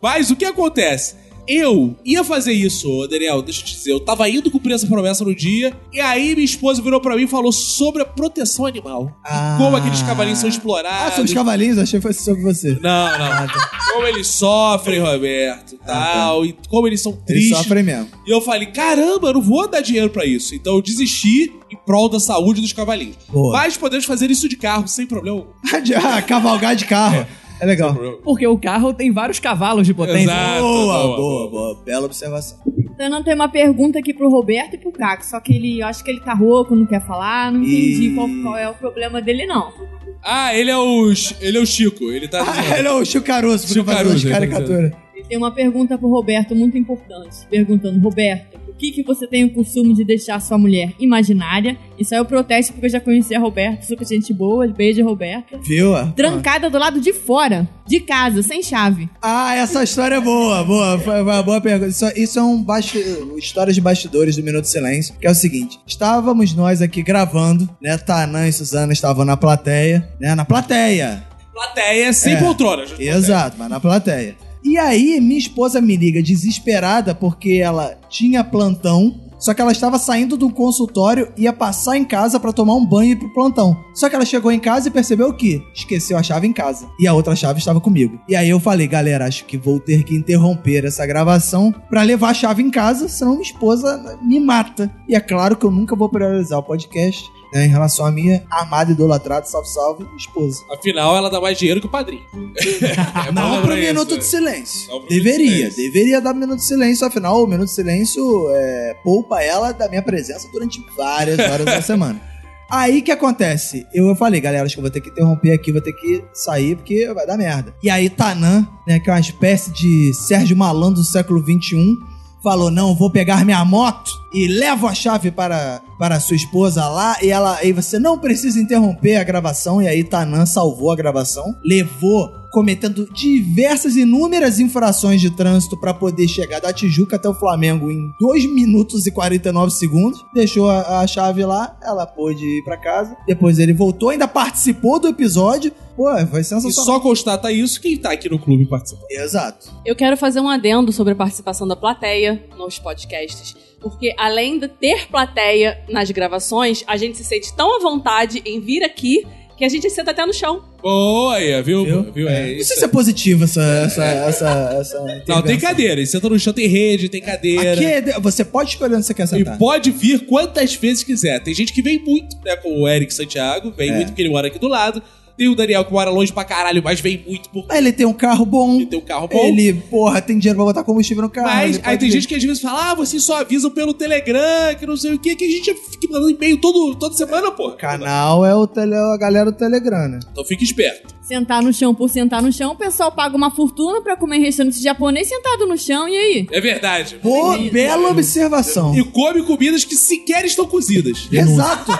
Mas o que acontece? Eu ia fazer isso, Daniel, deixa eu te dizer. Eu tava indo cumprir essa promessa no dia, e aí minha esposa virou pra mim e falou sobre a proteção animal. Ah. E como aqueles cavalinhos são explorados. Ah, sobre os cavalinhos, achei que fosse sobre você. Não, não. Como eles sofrem, Roberto, tal, e como eles são Ah, tá. Eles tristes. sofrem mesmo. E eu falei, caramba, eu não vou dar dinheiro pra isso. Então eu desisti em prol da saúde dos cavalinhos. Boa. Mas podemos fazer isso de carro, sem problema. Ah, cavalgar de carro. É legal. Porque o carro tem vários cavalos de potência. Exato. Boa, boa, boa, boa, Bela observação. Então eu não tenho uma pergunta aqui pro Roberto e pro Caco, só que ele, eu acho que ele tá rouco, não quer falar, não entendi E- qual, qual é o problema dele, não. Ah, ele é o, ele é o Chico. Ele tá. Ah, ele é o Chico Caruso, Chico Caruso, ele tá caricaturas. Ele tem uma pergunta pro Roberto muito importante, perguntando, Roberto, que, que você tem o costume de deixar sua mulher imaginária? Isso aí eu protesto porque eu já conheci a Roberto, super gente boa, beijo, Roberto. Viu? Trancada do lado de fora, de casa, sem chave. Ah, essa história é boa, boa. Foi uma boa pergunta. Isso, isso é um basti... história de bastidores do Minuto Silêncio, que é o seguinte: estávamos nós aqui gravando, né? Tanã e Suzana estavam na plateia, né? Na plateia. Plateia sem É. poltrona. Exato, mas na plateia. E aí, minha esposa me liga desesperada porque ela tinha plantão Só que ela estava saindo do consultório e ia passar em casa pra tomar um banho e ir pro plantão. Só que ela chegou em casa e percebeu que esqueceu a chave em casa. E a outra chave estava comigo. E aí eu falei, galera, acho que vou ter que interromper essa gravação pra levar a chave em casa, senão minha esposa me mata. E é claro que eu nunca vou priorizar o podcast né, em relação à minha amada, idolatrada, salve, salve, esposa. Afinal, ela dá mais dinheiro que o padrinho. É Não pro isso, minuto é. de silêncio. Não minuto de Deveria, silêncio. deveria dar minuto de silêncio, afinal, o minuto de silêncio é, poupa ela da minha presença durante várias horas da semana. Aí que acontece? Eu falei, galera, acho que eu vou ter que interromper aqui, vou ter que sair, porque vai dar merda. E aí, Tanã, né, que é uma espécie de Sérgio Malandro do século XXI, falou: Não, vou pegar minha moto e levo a chave para, para sua esposa lá. E ela aí você não precisa interromper a gravação. E aí, Tanã salvou a gravação, levou. Cometendo diversas, inúmeras infrações de trânsito para poder chegar da Tijuca até o Flamengo em 2 minutos e 49 segundos. Deixou a, a chave lá, ela pôde ir para casa. Depois ele voltou, ainda participou do episódio. Pô, foi E sensacional. só constata isso quem tá aqui no clube participando. Exato. Eu quero fazer um adendo sobre a participação da plateia nos podcasts. Porque além de ter plateia nas gravações, a gente se sente tão à vontade em vir aqui que a gente senta até no chão. Boa, aí, viu? Viu? viu? É, Não isso. sei se é positivo essa. essa, essa, essa Não, tem cadeira. Senta no chão, tem rede, tem cadeira. Aqui é você pode escolher onde você quer E sentar. pode vir quantas vezes quiser. Tem gente que vem muito, né? Como o Eric Santiago, vem É. muito porque ele mora aqui do lado. Tem o Daniel que mora longe pra caralho, mas vem muito porque Ele tem um carro bom. ele tem um carro bom. Ele, porra, tem dinheiro pra botar combustível no carro. Mas aí tem gente que às vezes fala, ah, vocês só avisam pelo Telegram, que não sei o que, que a gente fica mandando e-mail todo, toda semana, pô. Canal é o tele, a galera do Telegram, né? Então fica esperto. Sentar no chão por sentar no chão, o pessoal paga uma fortuna pra comer restaurante japonês sentado no chão, e aí? É verdade. Pô, bela observação. E come comidas que sequer estão cozidas. Exato.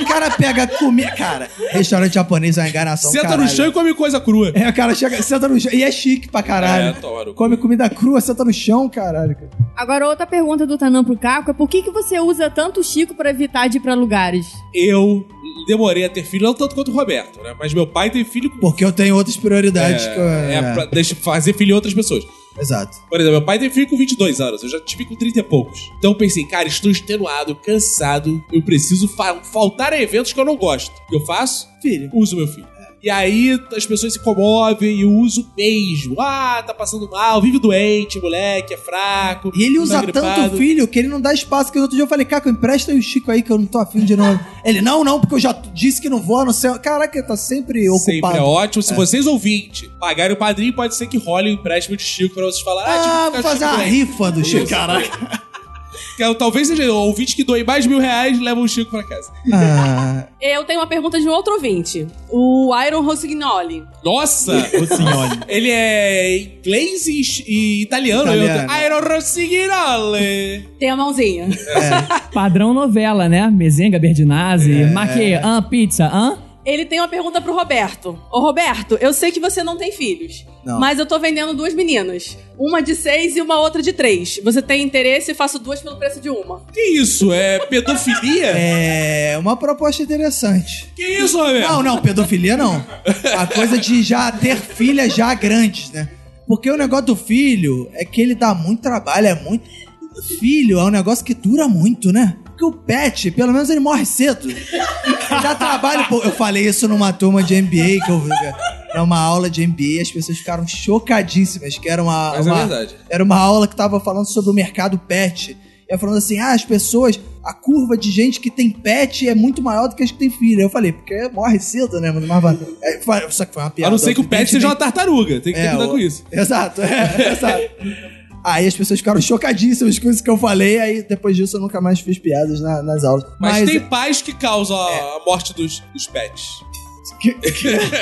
O cara pega comida. Cara, restaurante japonês é uma Senta caralho. no chão e come coisa crua. É, o cara chega, senta no chão. E é chique pra caralho. É, cu. Come comida crua, senta no chão, caralho. cara. Agora, outra pergunta do Tanã pro Caco é por que, que você usa tanto o Chico pra evitar de ir pra lugares? Eu demorei a ter filho, não tanto quanto o Roberto, né? Mas meu pai tem filho com. Porque eu tenho outras prioridades. que eu- É, é pra deixa, fazer filho em outras pessoas. Exato. Por exemplo, meu pai tem filho com 22 anos, eu já tive com 30 e poucos. Então eu pensei, cara, estou extenuado, cansado, eu preciso fa- faltar a eventos que eu não gosto. O que eu faço? Filho. Uso meu filho. E aí as pessoas se comovem e uso mesmo. Ah, tá passando mal, vive doente, moleque, é fraco. E ele tá usa tanto o filho que ele não dá espaço. Que outro dia eu falei, Caco, empresta aí o Chico aí que eu não tô afim de novo. Ele, não, não, porque eu já disse que não vou, não sei. Caraca, ele tá sempre Sempre ocupado. é ótimo. Se vocês ouvintes pagarem o padrinho, pode ser que role o empréstimo de Chico pra vocês falarem. Ah, tipo, vou fazer Chico uma bem. rifa do Chico. Caraca. Que Talvez seja o ouvinte que doe mais de mil reais leva o Chico pra casa. Ah, Eu tenho uma pergunta de um outro ouvinte. O Iron Rossignoli. Nossa! Senhora. Ele é inglês e, e italiano. Italiano. Iron Rossignoli. Tem a mãozinha. Padrão novela, né? Mezenga, Berdinazzi, Maquê, hã, pizza, hã? Ele tem uma pergunta pro Roberto. Ô, Roberto, eu sei que você não tem filhos. Não. Mas eu tô vendendo duas meninas. Uma de seis e uma outra de três. Você tem interesse? Faço duas pelo preço de uma. Que isso? É pedofilia? é uma proposta interessante. Que isso, Roberto? Não, não, pedofilia não. A coisa de já ter filhas já grandes, né? Porque o negócio do filho é que ele dá muito trabalho, é muito. Filho é um negócio que dura muito, né? Porque o pet, pelo menos ele morre cedo. Já trabalha. Pô, eu falei isso numa turma de MBA que eu. Era uma aula de MBA as pessoas ficaram chocadíssimas. Que era uma. Mas é uma- verdade. Era uma aula que tava falando sobre o mercado pet. E falando assim: ah, as pessoas, a curva de gente que tem pet é muito maior do que as que tem filho. Eu falei, porque morre cedo, né? Mas, mas, é, só que foi uma A piada. não ser que o pet seja uma evidentemente. tartaruga. Tem que ter É, cuidado o- com isso. Exato, é, exato. Aí as pessoas ficaram chocadíssimas com isso que eu falei, aí depois disso eu nunca mais fiz piadas na- nas aulas. Mas, Mas, tem pais que causam a, É. a morte dos, dos pets.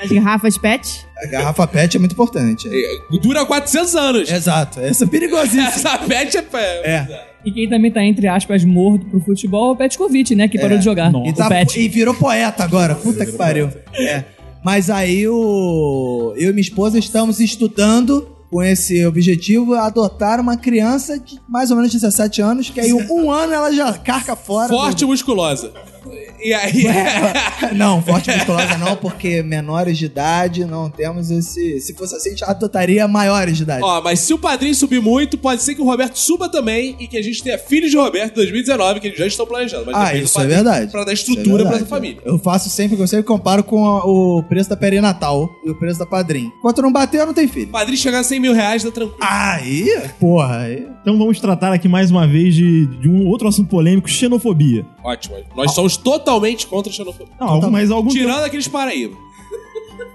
As garrafas pet? a garrafa pet é muito importante. é. É, Dura 400 anos. Exato, essa é perigosíssima. Essa pet é... É. E quem também tá, entre aspas, morto pro futebol é o Petkovic, né? Que parou de jogar. E, tá- Pet. e virou poeta agora. Puta que pariu. É. Mas aí o. Eu e minha esposa estamos estudando com esse objetivo adotar uma criança de mais ou menos 17 anos, que aí um ano ela já carca fora. Forte e do- musculosa. E aí. não, forte e musculosa não, porque menores de idade não temos esse. Se fosse assim, a gente adotaria maiores de idade. Ó, mas se o padrinho subir muito, pode ser que o Roberto suba também e que a gente tenha filhos de Roberto em 2019, que eles já estão planejando. Mas ah, isso é verdade. Pra dar Isso é estrutura pra família. Eu faço sempre que eu sempre comparo com o preço da perinatal e o preço da padrinho. Enquanto não bater, eu não tenho filho. O padrinho chegar a 100 mil reais, dá tranquilo. Aí, porra, aí. Então vamos tratar aqui mais uma vez de, de um outro assunto polêmico, xenofobia. Ótimo. Nós somos totalmente contra a xenofobia. Não, mas algum Tirando aqueles Paraíba.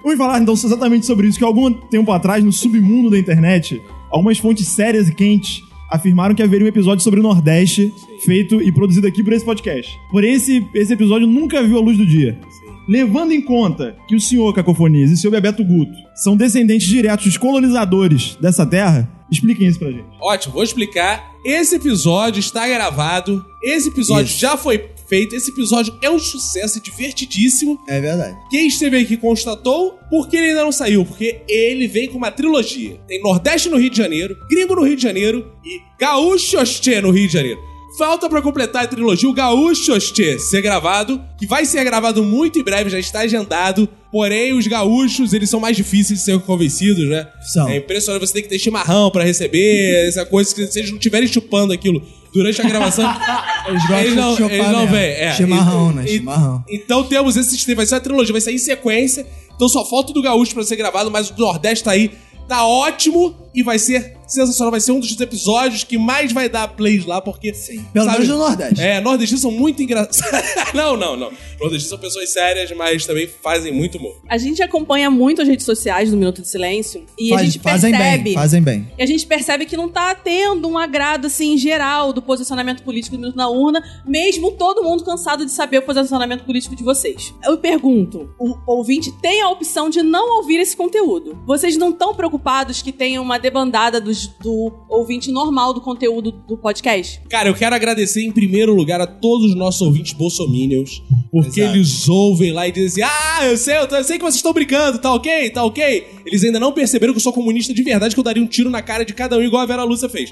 Vamos falar então exatamente sobre isso, que algum tempo atrás, no submundo da internet, algumas fontes sérias e quentes afirmaram que haveria um episódio sobre o Nordeste, feito e produzido aqui por esse podcast. Porém, esse, esse episódio nunca viu a luz do dia. Levando em conta que o senhor Cacofonias e o senhor Bebeto Guto são descendentes diretos dos colonizadores dessa terra, expliquem isso pra gente. Ótimo, vou explicar. Esse episódio está gravado. Esse episódio já foi feito. Esse episódio é um sucesso divertidíssimo. É verdade. Quem esteve aqui constatou porque ele ainda não saiu. Porque ele vem com uma trilogia. Tem Nordeste no Rio de Janeiro, Gringo no Rio de Janeiro e Gaúcho Oxê no Rio de Janeiro. Falta pra completar a trilogia o Gaúcho Oxê ser gravado, que vai ser gravado muito em breve, já está agendado. Porém, os gaúchos, eles são mais difíceis de ser convencidos, né? São. É impressionante, você tem que ter chimarrão pra receber, essa coisa que se eles não estiverem chupando aquilo durante a gravação, Eles gostam eles não, de eles não vêm. É. Chimarrão, né? Chimarrão. Então temos esse sistema, vai ser uma trilogia, vai sair em sequência. Então só falta o do Gaúcho pra ser gravado, mas o do Nordeste tá aí. Tá ótimo e vai ser sensacional. Vai ser um dos episódios que mais vai dar plays lá, porque. Sim. Pelo menos no Nordeste. É, nordestinos são muito engraçados. não, não, não. Nordestinos são pessoas sérias, mas também fazem muito humor. A gente acompanha muito as redes sociais do Minuto de Silêncio e a Faz- gente fazem percebe. bem, fazem bem. E a gente percebe que não tá tendo um agrado, assim, geral do posicionamento político do Minuto na Urna, mesmo todo mundo cansado de saber o posicionamento político de vocês. Eu pergunto, o ouvinte tem a opção de não ouvir esse conteúdo. Vocês não estão preocupados que tenha uma debandada dos- do ouvinte normal do conteúdo do podcast? Cara, eu quero agradecer em primeiro lugar a todos os nossos ouvintes bolsominions, porque Exato. eles ouvem lá e dizem assim: Ah, eu sei, eu, tô- eu sei que vocês estão brincando, tá ok, tá ok. Eles ainda não perceberam que eu sou comunista de verdade, que eu daria um tiro na cara de cada um, igual a Vera Lúcia fez.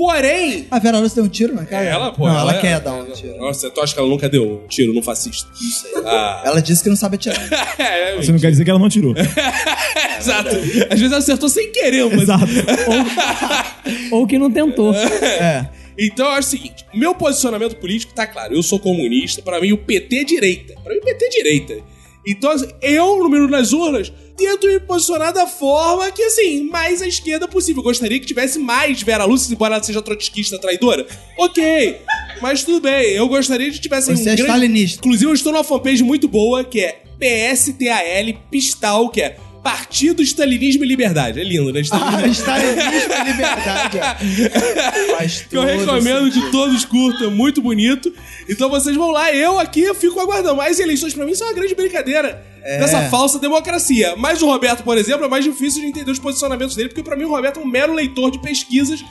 Porém. A Vera Lúcia deu um tiro na cara? Ela, pô. Não, ela, quer dar um tiro. Nossa, tu acha que ela nunca deu um tiro no fascista? Não sei. Ah. Ela disse que não sabe atirar. é, é, Você não quer dizer que ela não atirou. Exato. Às vezes ela acertou sem querer, mas. Exato. Ou que não tentou. É. Então eu acho o seguinte: meu posicionamento político tá claro. Eu sou comunista, pra mim o PT é direita. Pra mim o PT é direita. Então, assim, eu, no Minuto nas Urnas, tento me posicionar da forma que, assim, mais à esquerda possível. Gostaria que tivesse mais Vera Lúcia, embora ela seja trotskista traidora. Ok, mas tudo bem. Eu gostaria de tivesse Você é stalinista. Inclusive, eu estou numa fanpage muito boa, que é PSTAL Pistal, que é Partido Stalinismo e Liberdade. É lindo, né? Ah, Stalinismo. stalinismo e liberdade. Faz que eu recomendo sentido. que todos curtam, é muito bonito. Então vocês vão lá, eu aqui eu fico aguardando. Mas as eleições pra mim são uma grande brincadeira É. dessa falsa democracia. Mas o Roberto, por exemplo, é mais difícil de entender os posicionamentos dele, porque pra mim o Roberto é um mero leitor de pesquisas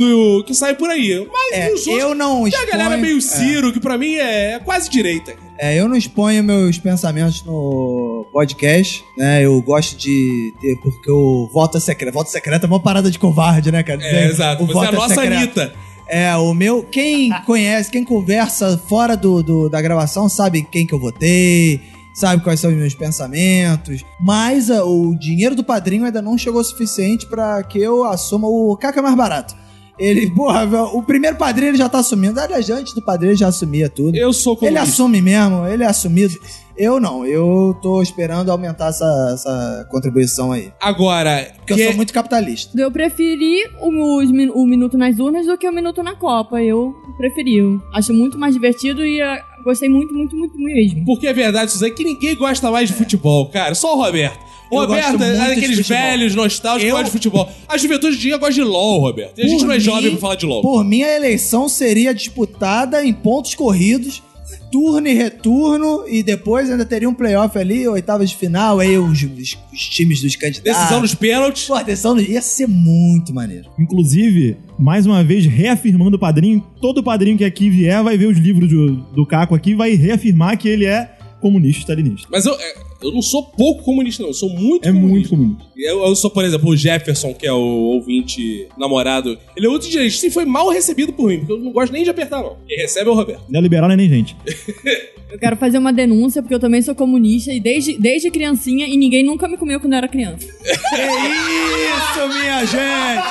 do que sai por aí. Mas É, os outros, eu não tem a galera exponho- meio é. Ciro, que pra mim é, é quase direita. É, eu não exponho meus pensamentos no podcast, né? Eu gosto de ter, porque o voto é secreto. Voto secreto é uma parada de covarde, né, cara? É, exato. o Você é a voto nossa secreto. Anitta. É, o meu. Quem conhece, quem conversa fora do, do- da gravação sabe quem que eu votei, sabe quais são os meus pensamentos. Mas ah, o dinheiro do padrinho ainda não chegou o suficiente pra que eu assuma o caca mais barato. Ele, porra, o primeiro padrinho ele já tá assumindo. Aliás, antes do padrinho ele já assumia tudo. Eu sou Ele comunista. assume mesmo, ele é assumido. Eu não, eu tô esperando aumentar essa, essa contribuição aí. Agora, Porque que- eu sou muito capitalista. Eu preferi o, min- o Minuto nas Urnas do que o Minuto na Copa. Eu preferi. Acho muito mais divertido e ah, gostei muito, muito, muito mesmo. Porque é verdade, Suzane, que ninguém gosta mais de futebol, cara. Só o Roberto. O Eu Roberto é daqueles velhos nostálgicos que Eu- gostam de futebol. A juventude de dia gosta de LOL, Roberto. E a gente Por não é mim- jovem pra falar de LOL. Por mim, a eleição seria disputada em pontos corridos, turno e retorno, e depois ainda teria um playoff ali, oitavas de final, aí os, os- os times dos candidatos. Decisão nos pênaltis. Pô, decisão nos... Ia ser muito maneiro. Inclusive, mais uma vez, reafirmando o padrinho, todo padrinho que aqui vier vai ver os livros do, do Caco aqui e vai reafirmar que ele é comunista e stalinista. Mas eu, é, Eu não sou pouco comunista, não. Eu sou muito É comunista. muito comum. Eu, eu sou, por exemplo, o Jefferson, que é o ouvinte namorado. Ele é outro direito. Sim, foi mal recebido por mim, porque eu não gosto nem de apertar, não. Quem recebe é o Roberto. Não é liberal, não é nem gente. Eu quero fazer uma denúncia, porque eu também sou comunista e desde, desde criancinha e ninguém nunca me comeu quando eu era criança. Que isso, minha gente!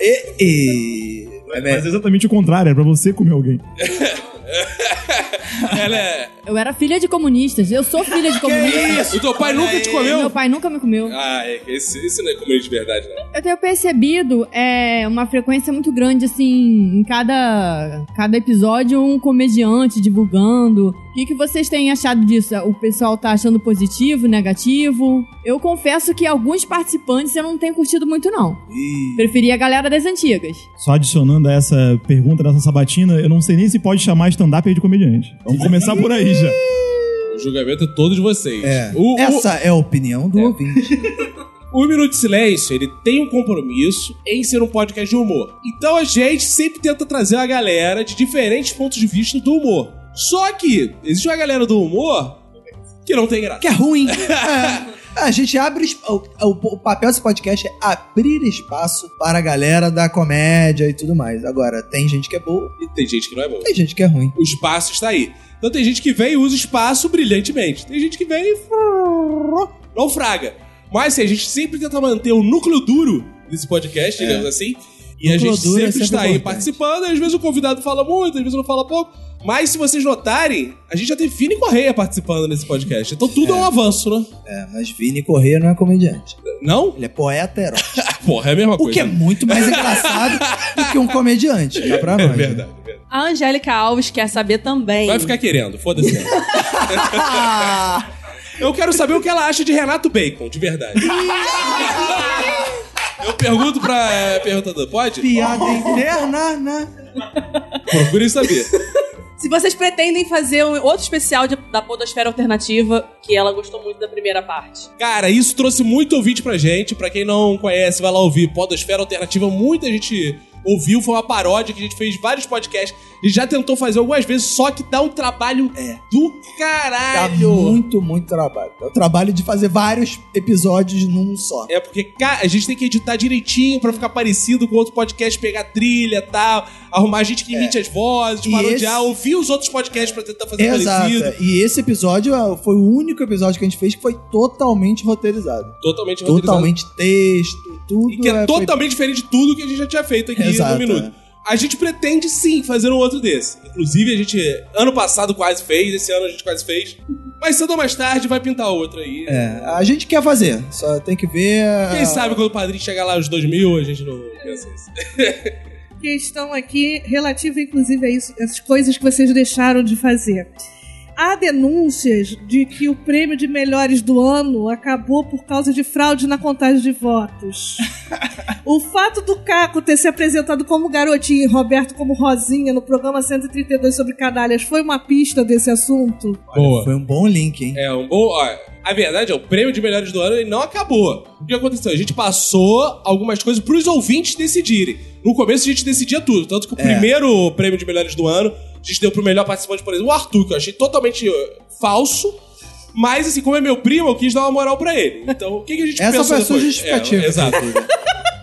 E, e... É Mas mesmo. é exatamente o contrário, é pra você comer alguém. Ela é. Eu era filha de comunistas, eu sou filha de comunistas. O teu pai nunca te comeu? Meu pai nunca me comeu. Ah, é, esse, esse não é comunista de verdade, não. Eu tenho percebido é, uma frequência muito grande, assim, em cada, cada episódio, um comediante divulgando. O que, que vocês têm achado disso? O pessoal tá achando positivo, negativo? Eu confesso que alguns participantes eu não tenho curtido muito, não. Ih, Preferi a galera das antigas. Só adicionando a essa pergunta dessa sabatina, eu não sei nem se pode chamar stand-up de comediante. Vamos começar por aí já. O julgamento é todo de vocês. É. O, o- Essa é a opinião do ouvinte. O Minuto de Silêncio, ele tem um compromisso em ser um podcast de humor. Então a gente sempre tenta trazer a galera de diferentes pontos de vista do humor. Só que existe uma galera do humor que não tem graça. Que é ruim. É. A gente abre. O, o- papel desse podcast é abrir espaço para a galera da comédia e tudo mais. Agora, tem gente que é boa, E tem gente que não é bom. tem gente que é ruim. O espaço está aí. Então tem gente que vem e usa o espaço brilhantemente. Tem gente que vem e não fraga. Mas assim, a gente sempre tenta manter o núcleo duro desse podcast, digamos assim. E a Núcleo gente duro é sempre sempre está aí importante. participando. Às vezes o convidado fala muito, às vezes não fala pouco. Mas se vocês notarem, a gente já tem Vini Correia participando nesse podcast. Então tudo é, um avanço, né? É, mas Vini Corrêa não é comediante. Não? Ele é poeta erótico. Porra, é a mesma O coisa. que é muito mais engraçado do que um comediante. Cá pra É nós. né? verdade, é verdade. A Angélica Alves quer saber também. Vai ficar querendo, foda-se. Eu quero saber o que ela acha de Renato Bacon, de verdade. Eu pergunto pra é, perguntador, pode? Piada interna, né? Procurem saber. Se vocês pretendem fazer um outro especial de- da Podosfera Alternativa, que ela gostou muito da primeira parte. Cara, isso trouxe muito ouvinte pra gente. Pra quem não conhece, vai lá ouvir. Podosfera Alternativa, muita gente ouviu. Foi uma paródia que a gente fez vários podcasts. Gente já tentou fazer algumas vezes, só que dá um trabalho É. do Dá caralho. muito, muito trabalho. É o trabalho de fazer vários episódios num só. É porque a gente tem que editar direitinho pra ficar parecido com outro podcast, pegar trilha e tal, arrumar gente que imite as vozes, E parodiar, esse- ouvir os outros podcasts pra tentar fazer Exato. parecido. E esse episódio ah, foi o único episódio que a gente fez que foi totalmente roteirizado. Totalmente roteirizado. Totalmente texto, tudo. E que é, foi- totalmente diferente de tudo que a gente já tinha feito aqui Exato, no Minuto. é. A gente pretende sim fazer um outro desse. Inclusive, a gente, ano passado quase fez, esse ano a gente quase fez. Mas cedo ou mais tarde vai pintar outro aí. É, a gente quer fazer, só tem que ver. Quem sabe quando o padrinho chegar lá aos 2000, mil, a gente não pensa isso. questão aqui relativa, inclusive, a isso, essas coisas que vocês deixaram de fazer. Há denúncias de que o prêmio de melhores do ano acabou por causa de fraude na contagem de votos. o fato do Caco ter se apresentado como garotinho e Roberto como Rosinha no programa 132 sobre canalhas foi uma pista desse assunto? Boa. Foi um bom link, hein? É um bom. Ó, a verdade é, o prêmio de melhores do ano ele não acabou. O que aconteceu? A gente passou algumas coisas pros ouvintes decidirem. No começo a gente decidia tudo. Tanto que o primeiro prêmio de melhores do ano, a gente deu pro melhor participante, por exemplo, o Arthur, que eu achei totalmente uh, falso. Mas, assim, como é meu primo, eu quis dar uma moral pra ele. Então, o que, que a gente Essa pensou foi a sua depois? justificativa. É, exato.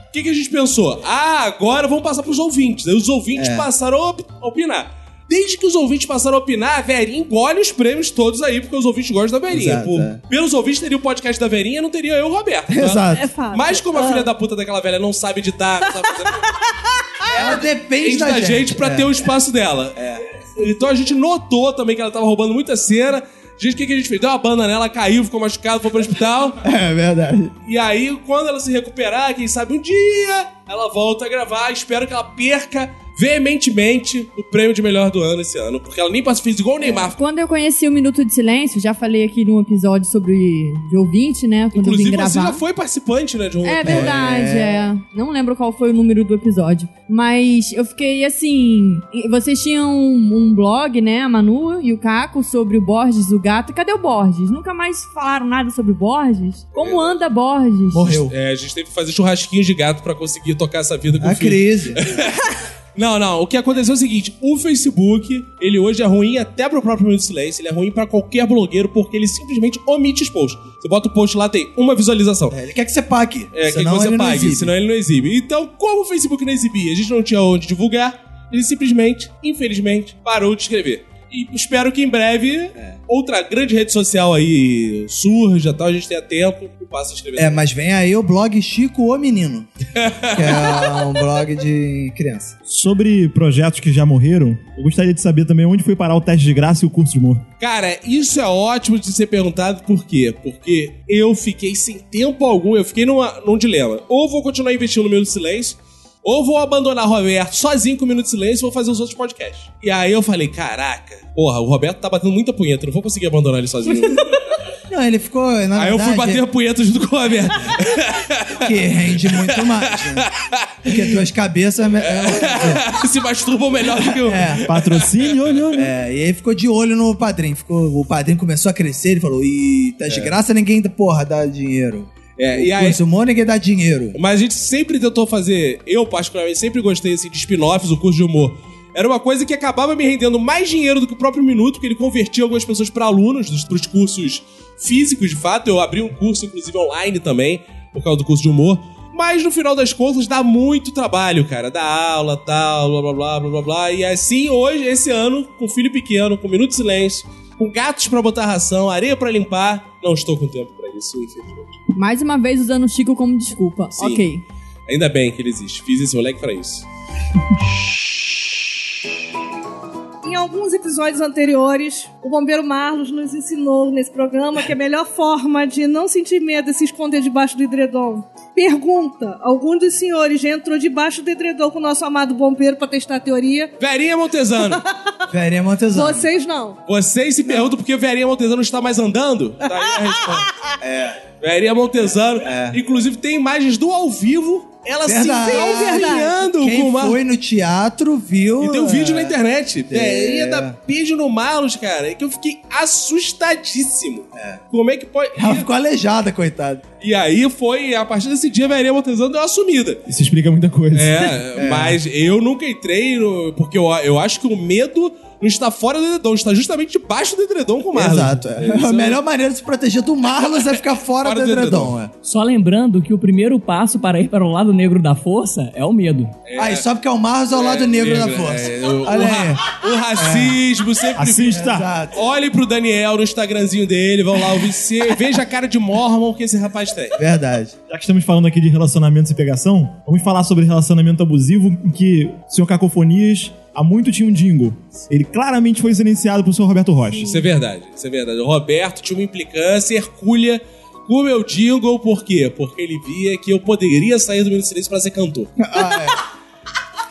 O que, que a gente pensou? Ah, agora vamos passar pros ouvintes. Aí os ouvintes É. passaram a op- a opinar. Desde que os ouvintes passaram a opinar, a Verinha engole os prêmios todos aí, porque os ouvintes gostam da Verinha. Exato, Por- é. Pelos ouvintes teria o podcast da Verinha, não teria eu e o Roberto. tá? Exato. É fato. Mas como a filha da puta daquela velha não sabe editar, não sabe fazer Ela depende da, da, gente, pra é. ter o espaço dela. Então a gente notou também que ela tava roubando muita cena. Gente, o que, que a gente fez? Deu uma banda nela, caiu, ficou machucado, foi pro hospital. É verdade. E aí, quando ela se recuperar, quem sabe um dia, ela volta a gravar. Espero que ela perca veementemente o prêmio de melhor do ano esse ano. Porque ela nem passou, fez igual o Neymar. Quando eu conheci o Minuto de Silêncio, já falei aqui num episódio sobre de ouvinte, né? Quando eu Inclusive, vim gravar. você já foi participante, né, de um É verdade, é. Não lembro qual foi o número do episódio. Mas eu fiquei assim. Vocês tinham um, um blog, né? A Manu e o Caco sobre o Borges, o gato. Cadê o Borges? Nunca mais falaram nada sobre o Borges? Como anda Borges? Morreu. É, a gente teve que fazer churrasquinhos de gato pra conseguir tocar essa vida com A o filho. crise. Não, não. O que aconteceu é o seguinte: o Facebook, ele hoje é ruim até pro próprio Minuto de Silêncio, ele é ruim pra qualquer blogueiro porque ele simplesmente omite os posts. Você bota o post lá, tem uma visualização. É, ele quer que você pague. É, quer que senão você pague, senão ele não exibe. Então, como o Facebook não exibia, a gente não tinha onde divulgar, ele simplesmente, infelizmente, parou de escrever. E espero que em breve É. outra grande rede social aí surja, tal, a gente tenha tempo e passe a escrever. É, mas vem aí o blog Chico o Menino. que é um blog de criança. Sobre projetos que já morreram, eu gostaria de saber também onde foi parar o teste de graça e o curso de humor. Cara, isso é ótimo de ser perguntado, por quê? Porque eu fiquei sem tempo algum, eu fiquei numa, num dilema. Ou vou continuar investindo no de Silêncio, ou vou abandonar o Roberto sozinho com o Minuto de Silêncio e vou fazer os outros podcasts. E aí eu falei, caraca, porra, o Roberto tá batendo muita punheta, não vou conseguir abandonar ele sozinho. Não, ele ficou, na aí eu fui verdade, bater a punheta junto com o Roberto. que rende muito mais, né? Porque duas cabeças... É, Se masturbam melhor do que o... é, Patrocínio, olha, olha. é, e aí ficou de olho no padrinho. Ficou, o padrinho começou a crescer, ele falou, ih, tá É. de graça, ninguém, porra, dá dinheiro. É, e O aí... curso humor, ninguém dá dinheiro. Mas a gente sempre tentou fazer, eu particularmente sempre gostei assim, de spin-offs, o curso de humor. Era uma coisa que acabava me rendendo mais dinheiro do que o próprio minuto, porque ele convertia algumas pessoas para alunos dos pros cursos físicos, de fato. Eu abri um curso, inclusive, online também, por causa do curso de humor. Mas no final das contas dá muito trabalho, cara. Dá aula, tal, blá blá blá blá blá blá. E assim, hoje, esse ano, com filho pequeno, com minuto de silêncio, com gatos pra botar ração, areia pra limpar, não estou com tempo pra isso, infelizmente. Mais uma vez usando o Chico como desculpa. Sim. Ok. Ainda bem que ele existe. Fiz esse moleque pra isso. Em alguns episódios anteriores, o bombeiro Marlos nos ensinou nesse programa que a melhor forma de não sentir medo é se esconder debaixo do edredom. Pergunta: algum dos senhores já entrou debaixo do edredom com o nosso amado bombeiro pra testar a teoria? Verinha Montesano. Verinha Montesano. Vocês não. Vocês se perguntam por que Verinha Montesano não está mais andando? Tá aí a resposta. É. Verinha Montesano. Inclusive tem imagens do ao vivo. Ela Verdade. se encaminhando Quem com uma... foi no teatro viu... E tem um é, vídeo na internet. É. Verinha dá beijo no Marlos, cara. É que eu fiquei assustadíssimo. Como é que pode... Ela ficou aleijada, coitada. E aí foi, a partir desse dia, a Verinha Montesano deu uma sumida. Isso explica muita coisa. É, mas eu nunca entrei no. Porque eu, eu acho que o medo não está fora do edredom, está justamente debaixo do edredom com o Marlon. Exato. É. Isso A melhor maneira de se proteger do Marlos é ficar fora, Fora do do edredom. edredom. É. Só lembrando que o primeiro passo para ir para o lado negro da força é o medo. Aí, só porque é o Marlos ao lado negro da negro, força. é, o- Olha o ra- O racismo sempre. Assista. Exato. Olhem pro Daniel no Instagramzinho dele, vão lá ouvir. se- Veja a cara de Mormon que esse rapaz tem. Verdade. Já que estamos falando aqui de relacionamentos e pegação, vamos falar sobre relacionamento abusivo em que o senhor Cacofonias há muito tinha um jingle. Ele claramente foi silenciado por senhor Roberto Rocha. Isso é verdade, isso é verdade. O Roberto tinha uma implicância hercúlea com o meu jingle, por quê? Porque ele via que eu poderia sair do Minuto de Silêncio pra ser cantor. Ah,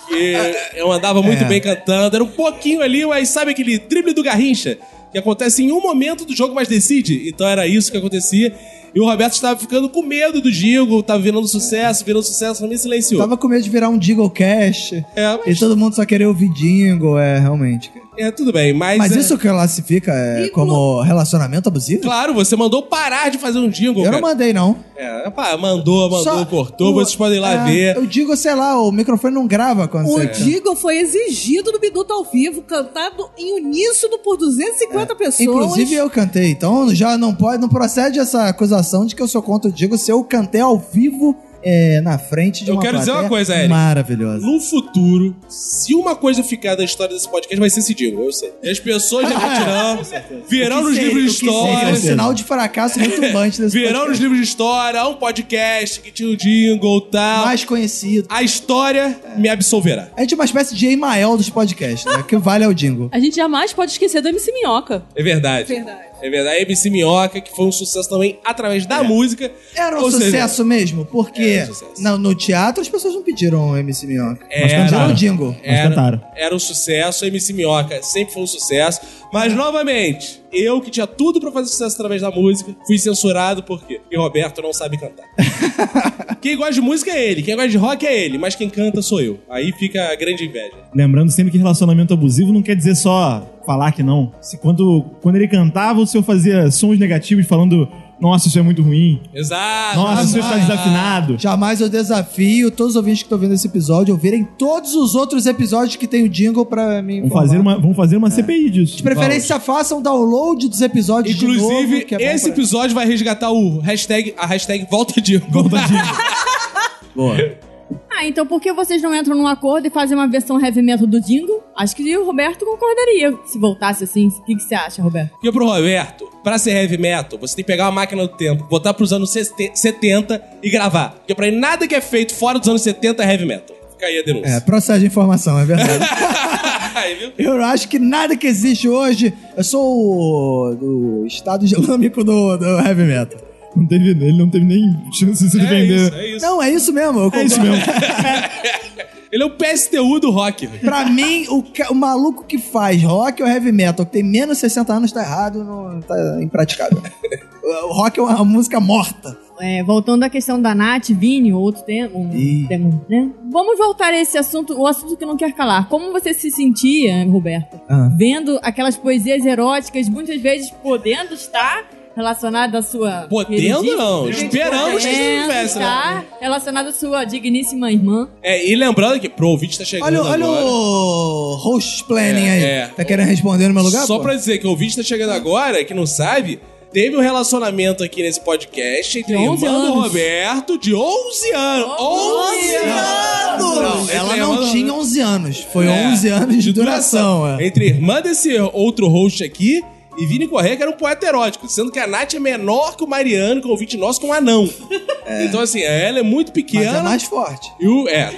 Que eu andava muito É. bem cantando, era um pouquinho ali, mas sabe aquele drible do Garrincha? Que acontece em um momento do jogo, mas decide. Então era isso que acontecia. E o Roberto estava ficando com medo do jingle, tava virando sucesso, virando sucesso, me silenciou. Tava com medo de virar um Jingle Cash. É, E mas, todo mundo só querer ouvir Jingle, é, realmente. É, tudo bem, mas... Mas é, isso classifica é, Inclu- como relacionamento abusivo? Claro, você mandou parar de fazer um jingle, Eu não cara. mandei, não. É, pá, mandou, mandou, Só- cortou, o- vocês podem ir lá é, ver. Eu digo, sei lá, o microfone não grava quando O você... Digo foi exigido no Biduto ao vivo, cantado em uníssono por 250 pessoas. Inclusive eu cantei, então já não pode, não procede essa acusação de que eu sou contra o Digo se eu cantei ao vivo é, na frente de Eu uma quero dizer uma coisa, Eric. Maravilhosa. No futuro, se uma coisa ficar da história desse podcast, vai ser esse jingle, eu sei. E as pessoas já retirando, virão nos livros de Seria um história. sinal de fracasso retumbante desse Virão nos podcast. livros de história, um podcast que tinha o jingle e tal. mais conhecido. A história me absolverá. A gente é uma espécie de Emael dos podcasts, né? Que vale ao Jingle. A gente jamais pode esquecer do MC Minhoca. É verdade. Verdade. É verdade. A MC Minhoca, que foi um sucesso também através da música. Era um Ou seja, sucesso mesmo, porque um sucesso. no, no teatro as pessoas não pediram MC Minhoca. Era. Mas pediram o Jingle. Mas Era, cantaram. era um sucesso, a MC Minhoca sempre foi um sucesso. Mas, novamente, eu que tinha tudo pra fazer sucesso através da música, fui censurado por quê? Porque Roberto não sabe cantar. quem gosta de música é ele, quem gosta de rock é ele, mas quem canta sou eu. Aí fica a grande inveja. Lembrando sempre que relacionamento abusivo não quer dizer só falar que não. Se quando, quando ele cantava, o senhor fazia sons negativos falando Nossa, isso é muito ruim. Exato. Nossa, isso está desafinado. Jamais eu desafio todos os ouvintes que estão vendo esse episódio a ouvirem todos os outros episódios que tem o jingle pra mim. Vamos fazer uma, vamos fazer uma CPI disso. De preferência, façam download dos episódios de Inclusive, novo, que é bom esse pra- episódio vai resgatar o hashtag, a hashtag volta de Volta de- Boa. Ah, então por que vocês não entram num acordo e fazem uma versão heavy metal do Jingle? Acho que o Roberto concordaria se voltasse assim. O que, que você acha, Roberto? Porque pro Roberto, pra ser heavy metal, você tem que pegar uma máquina do tempo, botar pros anos 70 e gravar. Porque pra ele, nada que é feito fora dos anos 70 é heavy metal. Fica aí a denúncia. É, processo de informação, é verdade. Eu acho que nada que existe hoje. Eu sou o, do estado islâmico do, do heavy metal. Não teve, ele não teve nem chance de se É defender. isso, é isso. Não, é isso mesmo. Eu É isso mesmo. Ele é o PSTU do rock. velho. Pra mim, o, o maluco que faz rock ou heavy metal, que tem menos de 60 anos, tá errado, não, tá impraticável. o rock é uma música morta. É, voltando à questão da Nath, Vini, outro tema, um né? Vamos voltar a esse assunto, o assunto que não quer calar. Como você se sentia, Roberto, Ah. vendo aquelas poesias eróticas, muitas vezes podendo estar relacionada à sua... Podendo, queridíssima- não. Esperamos que Podendo estivesse, né? estar relacionada à sua digníssima irmã. É, e lembrando que pro ouvinte tá chegando Olha, olha agora. o host planning É, aí. é. Tá querendo responder no meu lugar? Só pô? pra dizer que o ouvinte tá chegando agora, que não sabe, teve um relacionamento aqui nesse podcast entre a De 11 irmã do anos. Roberto de 11 anos. 11 anos! Não, Entre ela a irmã não do tinha 11 anos. Foi É, 11 anos de duração. é. Entre a irmã desse outro host aqui e Vini Correia, que era um poeta erótico, sendo que a Nath é menor que o Mariano, que é um ouvinte nosso, com um anão. Então, assim, ela é muito Mas pequena. é mais forte. E o. É,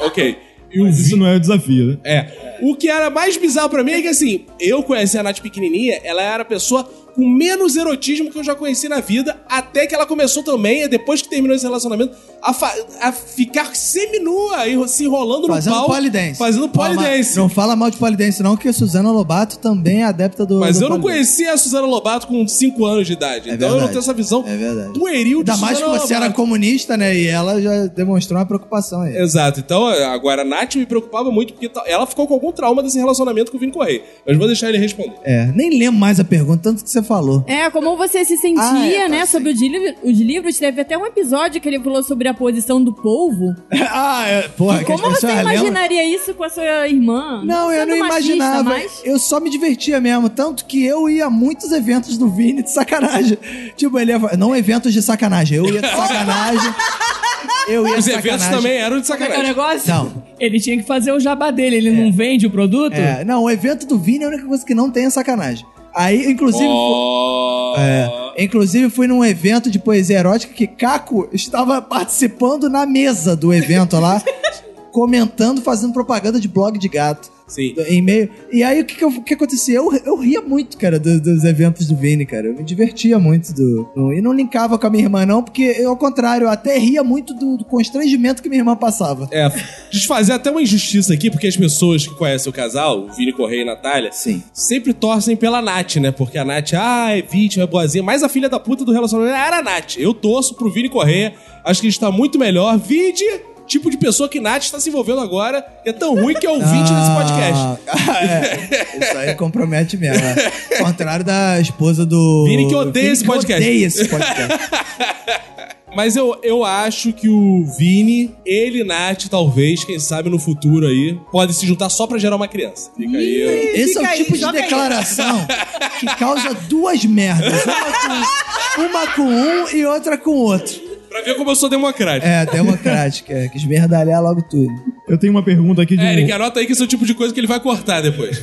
ok. E o Mas Vi- isso não é o desafio, né? É. O que era mais bizarro pra mim é que, assim, eu conheci a Nath pequenininha, ela era a pessoa com menos erotismo que eu já conheci na vida, até que ela começou também, depois que terminou esse relacionamento, a, a ficar seminua e se enrolando Fazendo no pau. polidense. Fazendo polidense. Não fala mal de polidense, não, que a Suzana Lobato também é adepta do. Mas do eu não polidense. conhecia a Suzana Lobato com 5 anos de idade. É então eu não verdade. tenho essa visão É verdade. pueril de Ainda mais que você era comunista, né? E ela já demonstrou uma preocupação aí. Exato. Então, agora a Nath me preocupava muito, porque ta- ela ficou com algum trauma desse relacionamento com o Vini Correia. Mas vou deixar ele responder. É, nem lembro mais a pergunta, tanto que você falou. É, como você se sentia, Ah, é, tá, né, sim. sobre os, os livros. Teve até um episódio que ele falou sobre a posição do polvo. ah, é, porra, Como você lembram. imaginaria isso com a sua irmã? Não, eu Sendo não machista, imaginava. Mas... Eu só me divertia mesmo. Tanto que eu ia a muitos eventos do Vini de sacanagem. Tipo, ele ia. Não eventos de sacanagem. Eu ia de sacanagem. Eu ia Os eventos sacanagem. também eram de Como é que é o sacanagem. negócio? Não. Ele tinha que fazer o jabá dele, ele não vende o produto? É, não, o evento do Vini é a única coisa que não tem é sacanagem. Aí, inclusive. Oh. É, inclusive, fui num evento de poesia erótica que Caco estava participando na mesa do evento lá, comentando, fazendo propaganda de blog de gato. Sim. Em meio. E aí o que, que, eu- que acontecia? Eu, eu ria muito, cara, do- dos eventos do Vini, cara. Eu me divertia muito do. do- e não linkava com a minha irmã, não, porque eu, ao contrário, eu até ria muito do, do constrangimento que minha irmã passava. É, desfazer até uma injustiça aqui, porque as pessoas que conhecem o casal, o Vini Correia e Natália, Sim. sempre torcem pela Nath, né? Porque a Nath, ah, é vítima, é boazinha, mas a filha da puta do relacionamento era a Nath. Eu torço pro Vini Correia, acho que ele está muito melhor. Vide tipo de pessoa que Nath está se envolvendo agora, que é tão ruim que é ouvinte desse podcast. Ah, é. Isso aí compromete mesmo. É. Ao contrário da esposa do. Vini que odeia esse que podcast. Odeia esse podcast. Mas eu, eu acho que o Vini, ele e Nath, talvez, quem sabe no futuro aí, podem se juntar só pra gerar uma criança. Fica aí. eu- Esse é o Fica aí, tipo de joga aí. declaração que causa duas merdas. Uma com, uma com um e outra com o outro. Pra ver como eu sou democrático. É, democrática. É, que esmerdalhar logo tudo. Eu tenho uma pergunta aqui de. É, Eric, anota aí que esse é o tipo de coisa que ele vai cortar depois.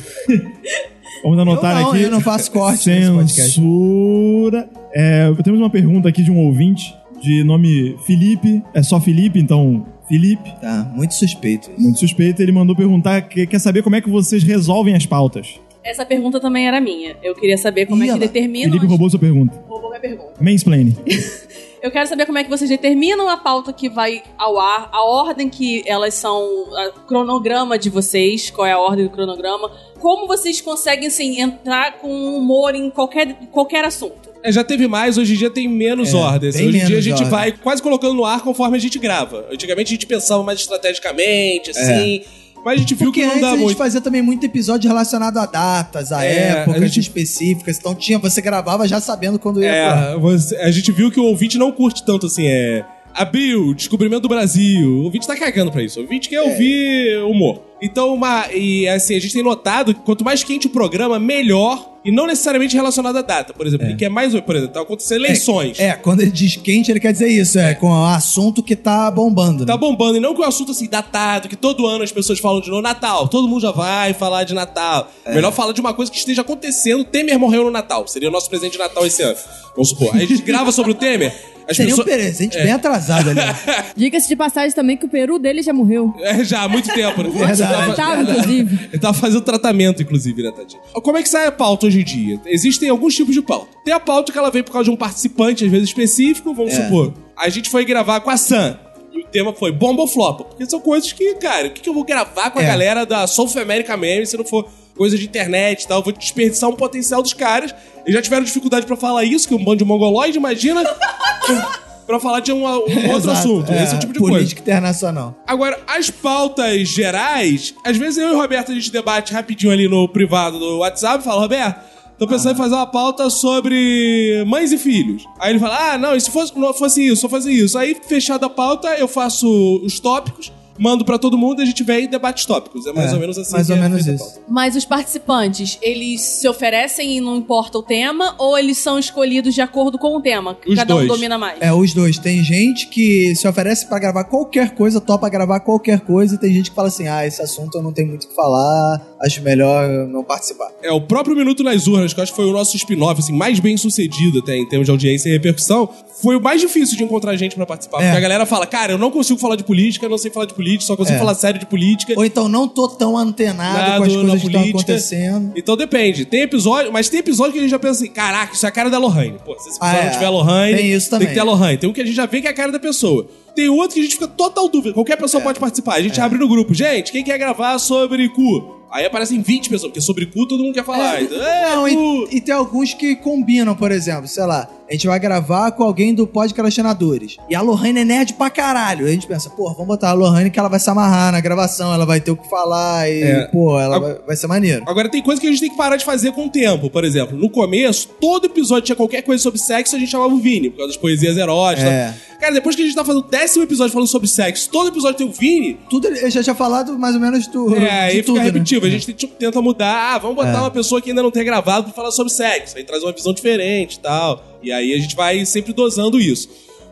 Vamos anotar eu não, aqui. eu não faço corte nesse podcast. Censura. É, temos uma pergunta aqui de um ouvinte de nome Felipe. É só Felipe, então Felipe. Tá, muito suspeito. isso. Muito suspeito. Ele mandou perguntar, que- quer saber como é que vocês resolvem as pautas. Essa pergunta também era minha. Eu queria saber como Ih, é que determinam. Felipe roubou sua pergunta. Roubou minha pergunta. Mansplaining. Eu quero saber como é que vocês determinam a pauta que vai ao ar, a ordem que elas são, o cronograma de vocês, qual é a ordem do cronograma, como vocês conseguem, assim, entrar com humor em qualquer, qualquer assunto. É, já teve mais, hoje em dia tem menos É, ordens. Hoje em dia a menos gente ordem. vai quase colocando no ar conforme a gente grava. Antigamente a gente pensava mais estrategicamente, assim. Mas a gente viu Porque que não antes dá a gente fazia também muito episódio relacionado a datas, a É, épocas a gente- específicas. Então tinha, você gravava já sabendo quando ia. É, você- a gente viu que o ouvinte não curte tanto assim, é. Abril, descobrimento do Brasil. O ouvinte tá cagando pra isso. O ouvinte quer ouvir humor. Então, uma, e assim, a gente tem notado que quanto mais quente o programa, melhor. E não necessariamente relacionado à data. Por exemplo, ele quer mais. Por exemplo, tá acontecendo eleições. É, quando ele diz quente, ele quer dizer isso. É, com o assunto que tá bombando. Tá Né? bombando, e não que o assunto assim, datado, que todo ano as pessoas falam de novo, Natal, todo mundo já vai falar de Natal. É. Melhor falar de uma coisa que esteja acontecendo. Temer morreu no Natal. Seria o nosso presente de Natal esse ano. Vamos supor. Aí a gente grava sobre o Temer. As Seria um pessoas. presente bem atrasado ali. Diga-se de passagem também que o peru dele já morreu. É, já há muito tempo, né? Verdade. Tá, inclusive. Ele tava fazendo tratamento, inclusive, né, Tadinho? Como é que sai a pauta hoje em dia? Existem alguns tipos de pauta. Tem a pauta que ela vem por causa de um participante, às vezes específico, vamos É. supor. A gente foi gravar com a Sam. E o tema foi bomba ou flopa. Porque são coisas que, cara, o que, que eu vou gravar com a É. galera da South America Meme se não for coisa de internet e tal? Vou desperdiçar um potencial dos caras. Eles já tiveram dificuldade pra falar isso, que é um bando de mongoloide, imagina. pra falar de um, um outro Exato, assunto. Esse é o tipo de coisa. Política internacional. Agora, as pautas gerais, às vezes eu e o Roberto a gente debate rapidinho ali no privado do WhatsApp, fala, Roberto, tô pensando em fazer uma pauta sobre mães e filhos. Aí ele fala, ah, não, e se fosse, não fosse isso, só fazer isso. Aí, fechada a pauta, eu faço os tópicos, mando pra todo mundo e a gente vem e debate os tópicos. É mais É, ou menos assim. mais que ou é menos isso. Mas os participantes, eles se oferecem e não importa o tema, ou eles são escolhidos de acordo com o tema? que Os Cada um dois. domina mais. É, os dois. Tem gente que se oferece pra gravar qualquer coisa, topa gravar qualquer coisa, e tem gente que fala assim: ah, esse assunto eu não tenho muito o que falar, acho melhor não participar. É, o próprio Minuto nas Urnas, que eu acho que foi o nosso spin-off, assim, mais bem sucedido até em termos de audiência e repercussão, foi o mais difícil de encontrar gente pra participar. É. Porque a galera fala, cara, eu não consigo falar de política, eu não sei falar de política, só consigo É. falar sério de política. Ou então não tô tão antenado Nada com as coisas que estão acontecendo. Então depende. Tem episódio, mas tem episódio que a gente já pensa assim, caraca, isso é a cara da Lohane. Pô, se esse episódio Ah, é. não tiver Lohane, Tem isso também. tem que ter a Lohane. Tem um que a gente já vê que é a cara da pessoa. Tem outro que a gente fica total dúvida. Qualquer pessoa É. pode participar. A gente abre no grupo. Gente, quem quer gravar sobre cu? Aí aparecem 20 pessoas, porque sobre cu todo mundo quer falar. Então, é, Não, e, e tem alguns que combinam, por exemplo, sei lá, a gente vai gravar com alguém do Podcastinadores. E a Lohane é nerd pra caralho. A gente pensa, pô, vamos botar a Lohane que ela vai se amarrar na gravação, ela vai ter o que falar e, É. pô, ela vai, vai ser maneiro. Agora tem coisa que a gente tem que parar de fazer com o tempo. Por exemplo, no começo, todo episódio tinha qualquer coisa sobre sexo, a gente chamava o Vini, por causa das poesias eróticas. É. Cara, depois que a gente tá fazendo o décimo episódio falando sobre sexo, todo episódio tem o Vini, Tudo eu já tinha falado mais ou menos do. É, de aí fica tudo, né? repetitivo. A gente tipo, tenta mudar. Ah, vamos botar É. uma pessoa que ainda não tem gravado pra falar sobre sexo. Aí traz uma visão diferente e tal. E aí a gente vai sempre dosando isso.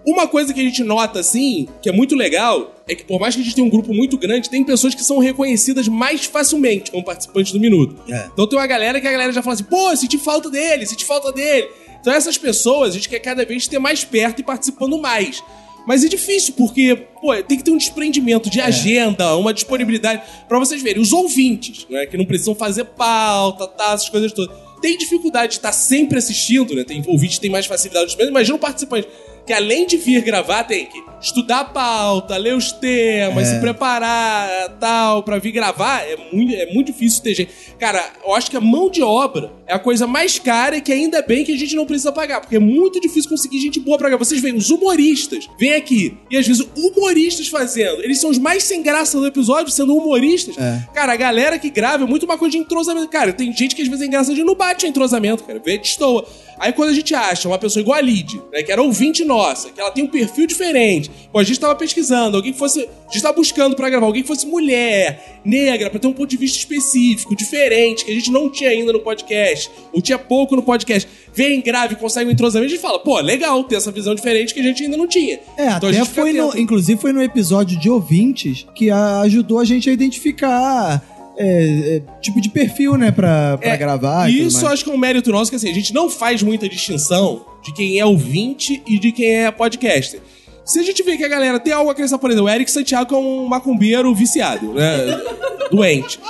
Uma coisa que a gente nota, assim, que é muito legal, é que por mais que a gente tenha um grupo muito grande, tem pessoas que são reconhecidas mais facilmente como participantes do Minuto. É. Então tem uma galera que a galera já fala assim, pô, senti falta dele, senti falta dele. Então essas pessoas, a gente quer cada vez ter mais perto e participando mais. Mas é difícil, porque, pô, tem que ter um desprendimento É. de agenda, uma disponibilidade. Pra vocês verem, os ouvintes, né, que não precisam fazer pauta, tá, essas coisas todas. Tem dificuldade de estar sempre assistindo, né? Tem ouvintes que tem mais facilidade. Mas imagina um participante que além de vir gravar, tem que estudar a pauta, ler os temas, É. se preparar, tal, pra vir gravar. É muito, é muito difícil ter gente. Cara, eu acho que a mão de obra é a coisa mais cara e que ainda bem que a gente não precisa pagar, porque é muito difícil conseguir gente boa pra gravar. Vocês veem, os humoristas vêm aqui e às vezes humoristas fazendo. Eles são os mais sem graça do episódio, sendo humoristas. É. Cara, a galera que grava é muito uma coisa de entrosamento. Cara, tem gente que às vezes é engraçada e não bate o entrosamento, cara. Vê, destoa. Aí quando a gente acha uma pessoa igual a Lid, né, que era ouvinte nossa, que ela tem um perfil diferente. Pô, a gente tava pesquisando, alguém que fosse. A gente tava buscando pra gravar, alguém que fosse mulher, negra, pra ter um ponto de vista específico, diferente, que a gente não tinha ainda no podcast, ou tinha pouco no podcast. Vem, grave, consegue um entrosamento, a gente fala, pô, legal ter essa visão diferente que a gente ainda não tinha. É, Então a até foi no, inclusive foi no episódio de ouvintes que a- ajudou a gente a identificar é, é, tipo de perfil, né, pra, pra É, gravar. e Isso acho que é um mérito nosso, que assim, a gente não faz muita distinção de quem é ouvinte e de quem é podcaster. Se a gente vê que a galera tem algo a acrescentar, por exemplo, o Eric Santiago é um macumbeiro viciado, né? Doente.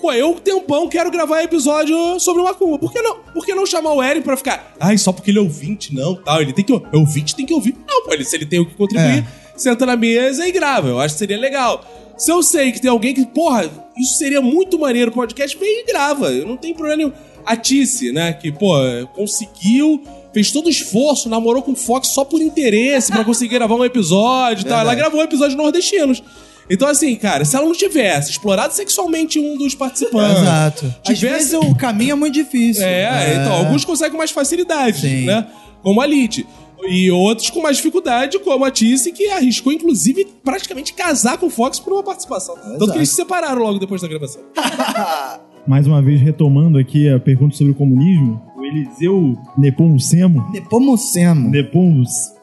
Pô, eu, tempão, quero gravar episódio sobre macumba. Por que não, por que não chamar o Eric pra ficar, ai, só porque ele é ouvinte, não, tal. Ele tem que, é ouvinte tem que ouvir. Não, pô, ele, se ele tem o que contribuir, É. senta na mesa e grava. Eu acho que seria legal. Se eu sei que tem alguém que, porra, isso seria muito maneiro podcast, vem e grava. Eu não tenho problema nenhum. A Tice, né, que, pô, conseguiu, fez todo o esforço, namorou com o Fox só por interesse pra conseguir gravar um episódio e tal. Ela gravou um episódio nordestinos. Então, assim, cara, se ela não tivesse explorado sexualmente um dos participantes. Exato. Às Tivesse- vezes o caminho é muito difícil. É, então, alguns conseguem mais facilidade, Sim. né? Como a Lid. E outros com mais dificuldade, como a Tice, que arriscou, inclusive, praticamente casar com o Fox por uma participação. Tanto que eles se separaram logo depois da gravação. Mais uma vez, retomando aqui a pergunta sobre o comunismo, o Eliseu Nepomucemo, Nepomucemo. Nepomuceio,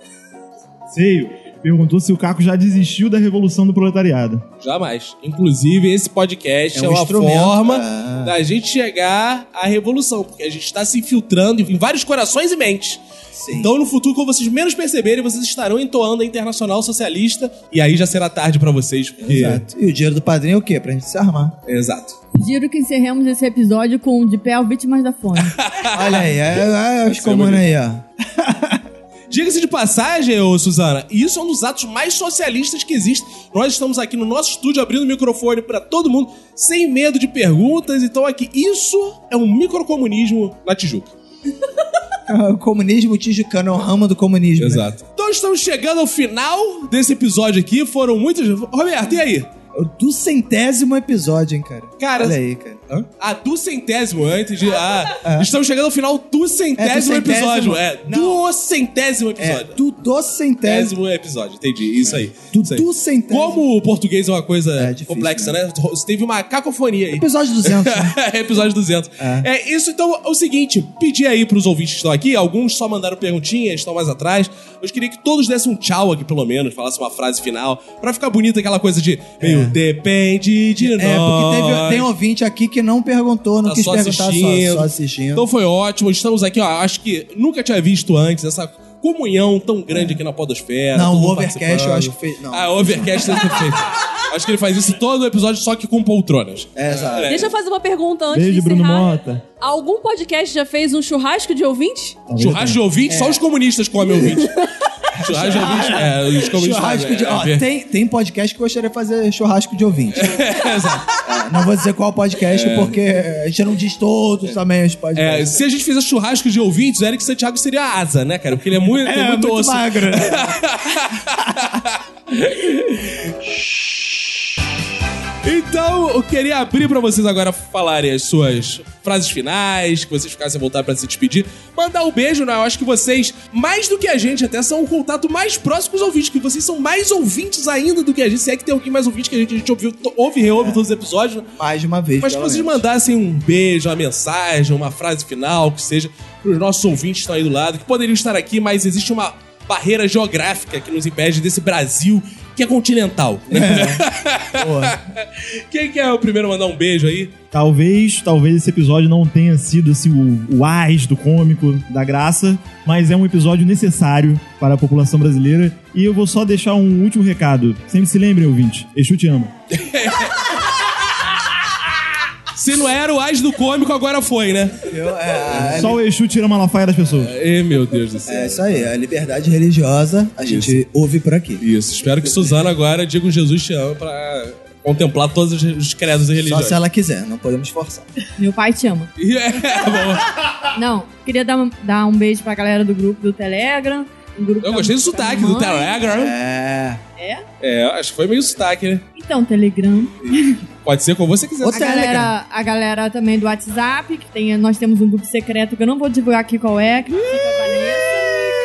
perguntou se o Caco já desistiu da revolução do proletariado. Jamais. Inclusive, esse podcast é, É um uma instrumento, forma é. da gente chegar à revolução, porque a gente está se infiltrando em vários corações e mentes. Sim. Então, no futuro, quando vocês menos perceberem, vocês estarão entoando a Internacional Socialista, e aí já será tarde pra vocês, porque... Exato. E o dinheiro do padrinho é o quê? Pra gente se armar. Exato. Giro que encerremos esse episódio com De Pé ao Vítimas da Fome. Olha aí, é, é, os ser comuns aí, ó. Diga-se de passagem, ô Suzana, isso é um dos atos mais socialistas que existe. Nós estamos aqui no nosso estúdio abrindo o microfone pra todo mundo, sem medo de perguntas. Então, aqui, isso é um microcomunismo na Tijuca. O comunismo tijucano é o ramo do comunismo. né? Exato. Então, estamos chegando ao final desse episódio aqui. Foram muitos. Roberto, e aí? Do centésimo episódio, hein, cara. Cara, Olha aí, cara. Hã? Do centésimo, antes de. Ah, estamos chegando ao final do centésimo, É, do centésimo. episódio. É, do centésimo É, episódio. do, do centésimo. Episódio, entendi. Isso aí. Do, Isso aí. do centésimo. Como o português é uma coisa É difícil, complexa, né? Você teve uma cacofonia aí. Episódio 200. né? Episódio 200. É. isso, então, é o seguinte: pedir aí pros ouvintes que estão aqui, alguns só mandaram perguntinhas, estão mais atrás. Eu queria que todos dessem um tchau aqui, pelo menos, falassem uma frase final, pra ficar bonita aquela coisa de meio depende de nós. É, porque teve, tem ouvinte aqui que não perguntou, não Tá quis só perguntar, assistindo. só, só assistindo. Então foi ótimo. Estamos aqui, ó. Acho que nunca tinha visto antes essa comunhão tão grande aqui na Podosfera. Não, o Overcast eu acho que fez- não. Ah, o Overcast deve ter feito. Acho que ele faz isso todo episódio, só que com poltronas. É, exato. Deixa eu fazer uma pergunta antes Beijo, de Bruno encerrar. Mota. Algum podcast já fez um churrasco de ouvintes? Churrasco de ouvinte, É. só os comunistas comem ouvinte. Churrasco de ouvinte, é, os comunistas Churrasco fazem, de. é, ó, é, tem, tem podcast que eu gostaria de fazer churrasco de ouvinte. Exato. É, não vou dizer qual podcast, porque a gente não diz todos também os É, podcasts. se a gente fizesse churrasco de ouvintes, o Eric Santiago seria a asa, né, cara? Porque ele é muito, tem É, muito, muito osso. magro. né? Então, eu queria abrir pra vocês agora falarem as suas frases finais, que vocês ficassem à vontade pra se despedir. Mandar um beijo, né? Eu acho que vocês, mais do que a gente, até são o contato mais próximo com os ouvintes, que vocês são mais ouvintes ainda do que a gente. Se é que tem alguém mais ouvinte que a gente, a gente ouviu, ouve e reouve todos os episódios. Mais de uma vez. Mas que vocês menos. mandassem um beijo, uma mensagem, uma frase final, que seja pros nossos ouvintes que estão aí do lado, que poderiam estar aqui, mas existe uma barreira geográfica que nos impede desse Brasil que é continental. né? Boa. Quem quer o primeiro mandar um beijo aí? Talvez, talvez esse episódio não tenha sido assim, o, o ás do cômico, da graça, mas é um episódio necessário para a população brasileira. E eu vou só deixar um último recado. Sempre se lembrem, ouvinte, Exu te ama. Se não era o as do cômico, agora foi, né? Eu, é, Só o Exu tira a malafaia das pessoas. Ê, meu Deus do céu. é isso aí, a liberdade religiosa a gente ouve por aqui. Isso, espero que Suzana agora diga um Jesus te ama pra contemplar todos os- os credos e Só religiões. se ela quiser, não podemos forçar. Meu pai te ama. É, bom. Não, queria dar, dar um beijo pra galera do grupo do Telegram. Eu gostei do sotaque do Telegram. É. É, acho que foi meio sotaque, né? Então, Telegram. Pode ser como você quiser. A galera, a galera também do WhatsApp, que tem, nós temos um grupo secreto que eu não vou divulgar aqui qual é, que Vanessa.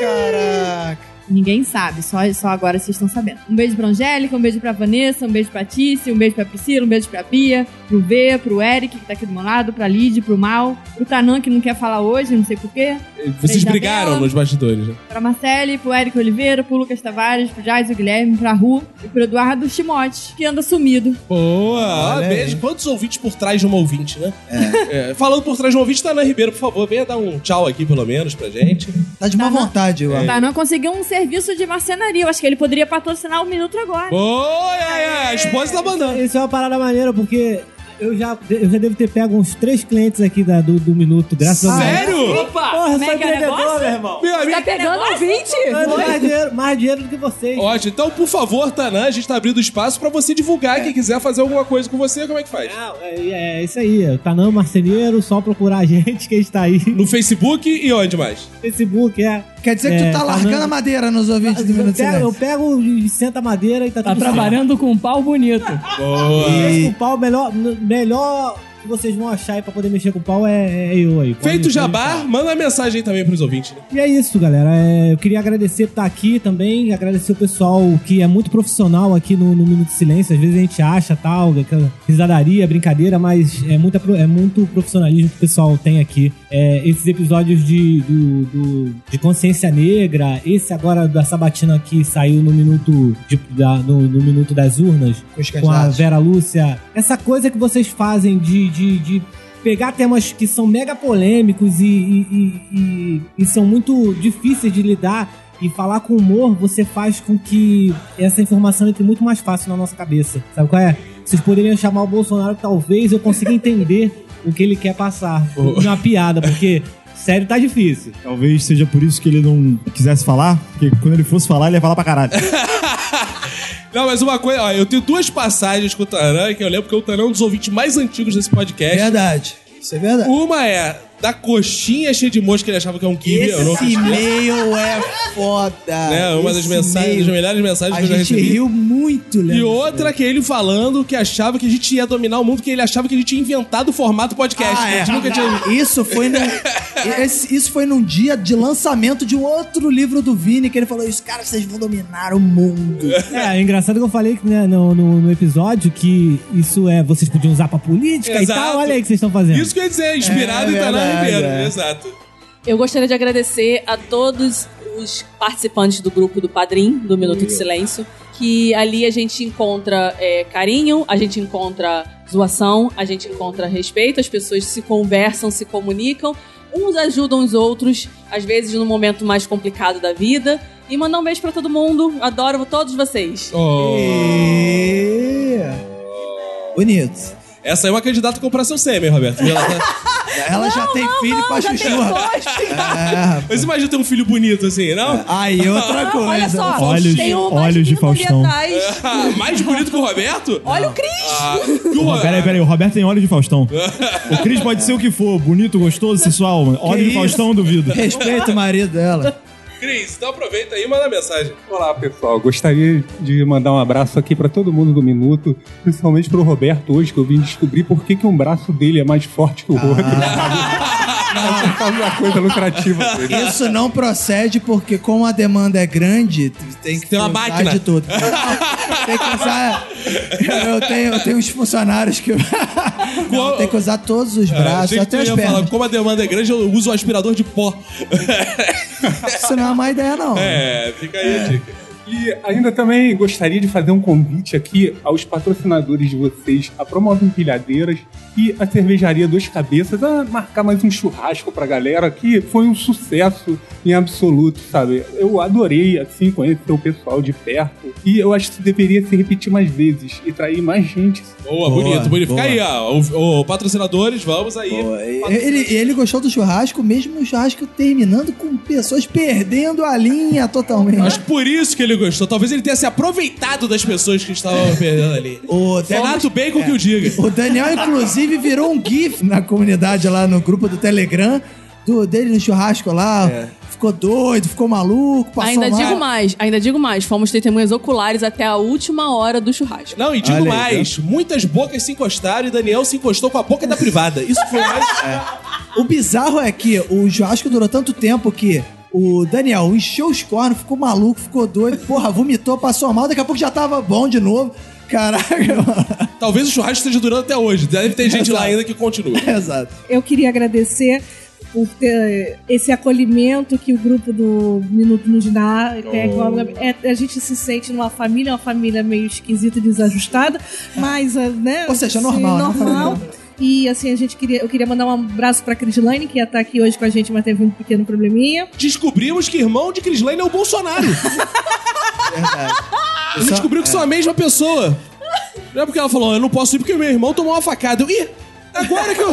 Caraca. Ninguém sabe, só, só agora vocês estão sabendo. Um beijo pra Angélica, um beijo pra Vanessa, um beijo pra Tícia, um beijo pra Priscila, um beijo pra Bia, pro V, pro Eric, que tá aqui do meu lado, pra Lid, pro Mal, pro Tanan, que não quer falar hoje, não sei porquê, Vocês Isabela. brigaram nos bastidores, né? pra Marcele, pro Eric Oliveira, pro Lucas Tavares, pro Jais Guilherme, pra Ru e pro Eduardo Timote, que anda sumido. Boa! Olha beijo. aí. Quantos ouvintes por trás de uma ouvinte, né? É, falando por trás de um ouvinte, Tanan Ribeiro, por favor, venha dar um tchau aqui, pelo menos, pra gente. Tá de má vontade, eu O acho. Tanan conseguiu um serviço de marcenaria, eu acho que ele poderia patrocinar o Minuto agora. Boa! É, é, a esposa tá mandando. Isso é uma parada maneira, porque Eu já, eu já devo ter pego uns três clientes aqui da- do, do Minuto, graças a Deus. Sério? Opa! Porra, sou é é empreendedor, meu irmão. Meu amigo. Tá pegando ouvinte? Ganho mais dinheiro, mais dinheiro do que vocês. Ótimo. Então, por favor, Tanã, a gente tá abrindo espaço pra você divulgar. Quem quiser fazer alguma coisa com você, como é que faz? Não, é, é isso aí. Tanã Marceneiro, só procurar a gente que a gente tá aí. No Facebook e onde mais? Facebook, é. Quer dizer que É, tu tá tá largando no- a madeira nos ouvintes do Minuto pego, eu pego e senta a madeira e tá, Tá tudo trabalhando com um pau bonito. Boa. certo. O pau, melhor, melhor que vocês vão achar aí pra poder mexer com o pau é, é eu aí. Pode- Feito pode jabá, deixar. manda uma mensagem aí também pros ouvintes. Né? E é isso, galera. É, eu queria agradecer por estar aqui também, agradecer o pessoal que é muito profissional aqui no, no Minuto de Silêncio. Às vezes a gente acha tal, aquela risadaria, brincadeira, mas é, muita, é muito profissionalismo que o pessoal tem aqui. É, esses episódios de, do, do- de consciência negra, esse agora da Sabatina que saiu no minuto, de- da- no, no minuto das urnas, Com a. Vera Lúcia. Essa coisa que vocês fazem de, de, de pegar temas que são mega polêmicos e, e- e- e- e são muito difíceis de lidar e falar com humor, você faz com que essa informação entre muito mais fácil na nossa cabeça. Sabe qual é? Vocês poderiam chamar o Bolsonaro, talvez eu consiga entender o que ele quer passar. É uma piada, porque sério tá difícil. Talvez seja por isso que ele não quisesse falar, porque quando ele fosse falar, ele ia falar pra caralho. Não, mas uma coisa, ó, eu tenho duas passagens com o Tanã que eu lembro que o Tanã é um dos ouvintes mais antigos desse podcast. Verdade. Isso é verdade. Uma é da coxinha cheia de mosca que ele achava que é um não Esse acredito. e-mail é foda. né? Uma das mensagens, das melhores mensagens A que eu já gente recebi. riu muito, E lembra? outra que ele falando que achava que a gente ia dominar o mundo, que ele achava que a gente tinha inventado o formato podcast. Ah, a é. gente nunca tinha. Isso foi, num, esse- isso foi num dia de lançamento de um outro livro do Vini, que ele falou: Os caras, vocês vão dominar o mundo. É, é engraçado que eu falei né, no, no, no episódio que isso é. Vocês podiam usar pra política Exato. e tal. Olha aí o que vocês estão fazendo. Isso que eu ia dizer, inspirado É em Tanã verdade, Ribeiro. é. Exato. Eu gostaria de agradecer a todos os participantes do grupo do Padrim, do Minuto de Silêncio, que ali a gente encontra é, carinho, a gente encontra zoação, a gente encontra respeito, as pessoas se conversam, se comunicam, uns ajudam os outros, às vezes no momento mais complicado da vida. E mandar um beijo pra todo mundo, adoro todos vocês. Oh. E... Bonito. Essa é uma candidata a comprar seu sêmen, Roberto. Ela tá- Ela já tem filho pra já chuchu. É, Mas imagina ter um filho bonito assim, não? Aí, outra coisa. Olha só, Olhos- tem um olhos de Faustão. Ah, mais bonito que o Roberto? Olha o Cris! Ah, o- Peraí, peraí, o Roberto tem olhos de Faustão. O Cris pode ser o que for, bonito, gostoso, sensual. Olhos de? Faustão, duvido. Respeita o marido dela. Cris, então aproveita aí e manda mensagem. Olá, pessoal. Gostaria de mandar um abraço aqui pra todo mundo do Minuto, principalmente pro Roberto hoje, que eu vim descobrir por que, que um braço dele é mais forte que o outro. da coisa lucrativa. Isso não procede porque, como a demanda é grande, tem que Tem uma máquina. de tudo. tem que usar. Eu tenho, eu tenho uns funcionários que. Não, tem que usar todos os Ah, braços, até as ia falar, pernas. como a demanda é grande, eu uso o aspirador de pó. Isso não é uma má ideia, não. É, fica aí a dica. E ainda também gostaria de fazer um convite aqui aos patrocinadores de vocês, a Promove Empilhadeiras e a Cervejaria Dois Cabeças, a marcar mais um churrasco pra galera, que foi um sucesso em absoluto, sabe? Eu adorei, assim, conhecer o pessoal de perto e eu acho que deveria se repetir mais vezes e trair mais gente. Boa, Boa, bonito, bonito. Fica boa. aí, ó. O, o patrocinadores, vamos aí. Ele, ele gostou do churrasco, mesmo o churrasco terminando com pessoas perdendo a linha totalmente. Acho por isso que ele gostou. Talvez ele tenha se aproveitado das pessoas que estavam perdendo ali. O Renato Bacon que o diga. O Daniel, inclusive, virou um GIF na comunidade lá no grupo do Telegram do, dele no churrasco lá. Ficou doido, ficou maluco, passou Ainda mal. digo mais, ainda digo mais. Fomos testemunhas oculares até a última hora do churrasco. Não, e digo Olha aí, mais, muitas bocas se encostaram e Daniel se encostou com a boca da privada. Isso foi mais. O bizarro é que o churrasco durou tanto tempo que o Daniel encheu os cornos, ficou maluco, ficou doido, porra, vomitou, passou mal, daqui a pouco já tava bom de novo. Caraca, mano. Talvez o churrasco esteja durando até hoje. Deve ter gente lá Exato. ainda que continua. Exato. Eu queria agradecer por ter esse acolhimento que o grupo do Minuto nos dá. É igual- é- a gente se sente numa família, uma família meio esquisita e desajustada, mas, ah, né? Ou seja, assim, normal, né? E assim, a gente queria, eu queria mandar um abraço pra Crislane, que ia estar aqui hoje com a gente, mas teve um pequeno probleminha. Descobrimos que irmão de Crislane é o Bolsonaro. Verdade. A gente descobriu que são a mesma pessoa. Não é porque ela falou, eu não posso ir porque meu irmão tomou uma facada. Eu, ih, agora que eu...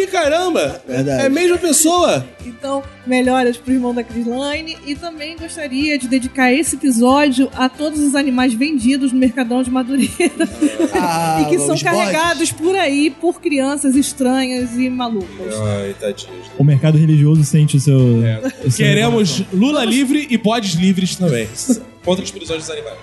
Ih, caramba. Verdade. É a mesma pessoa. Então, melhoras pro irmão da Crislaine. E também gostaria de dedicar esse episódio a todos os animais vendidos no Mercadão de Madureira. Ah, e que são os carregados por aí por crianças estranhas e malucas. Ai, tadinho. O mercado religioso sente o seu. o seu Queremos Lula livre e podes livres também. Contra os prisões dos animais.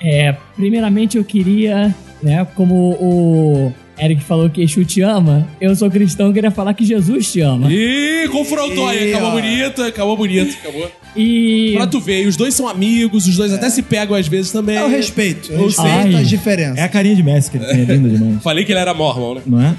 É, primeiramente eu queria, né, como o Eric falou que Exu te ama, eu sou cristão e queria falar que Jesus te ama. Ih, confrontou aí. Acabou ó. bonito, acabou bonito, acabou. E Pra tu ver, os dois são amigos, os dois até se pegam às vezes também. É o respeito. Eu Ou respeito seja, as diferenças. É a carinha de Messi que ele tem, é linda demais. Falei que ele era mormon, né? Não é?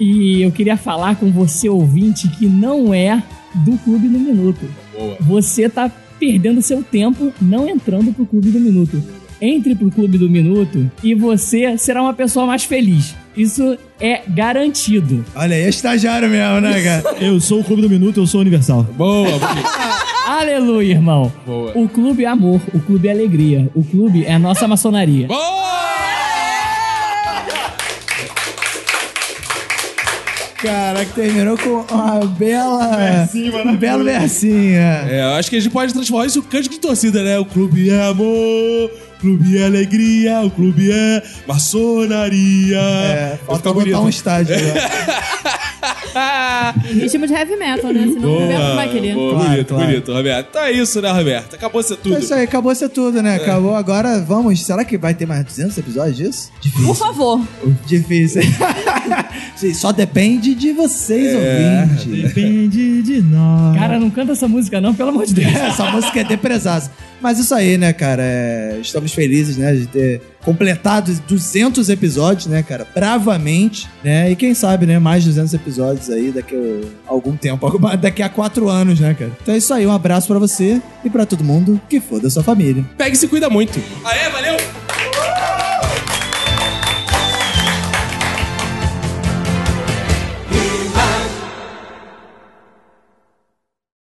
E eu queria falar com você, ouvinte, que não é do Clube do Minuto. Boa. Você tá perdendo seu tempo não entrando pro Clube do Minuto. Entre pro Clube do Minuto e você será uma pessoa mais feliz. Isso é garantido. Olha aí, é estagiário mesmo, né, cara? Eu sou o Clube do Minuto, eu sou universal. Boa. Aleluia, irmão. Boa. O clube é amor, o clube é alegria, o clube é a nossa maçonaria. Boa! Caraca, terminou com uma bela. um belo versinho. é. É, eu acho que a gente pode transformar isso em um cântico de torcida, né? O clube é amor, o clube é alegria, o clube é maçonaria. É, falta botar bonito. um estádio lá. Em ritmo de heavy metal, né? Senão o Roberto não vai querer. Boa, Claro, bonito, claro. bonito, Roberto. Então é isso, né, Roberto? Acabou ser tudo. É isso aí, acabou ser tudo, né? Acabou agora, vamos. Será que vai ter mais 200 episódios disso? Por favor. Difícil. Sim, só depende de vocês, ouvintes. Depende de nós. Cara, não canta essa música não, pelo amor de Deus. Essa música é depresaça. Mas isso aí, né, cara? é, Estamos felizes, né, de ter completado 200 episódios, né, cara? Bravamente, né? E quem sabe, né, mais 200 episódios aí daqui a algum tempo, alguma- daqui a quatro anos, né, cara? Então é isso aí, um abraço pra você e pra todo mundo que for da sua família. Pega e se cuida muito. Aê, valeu!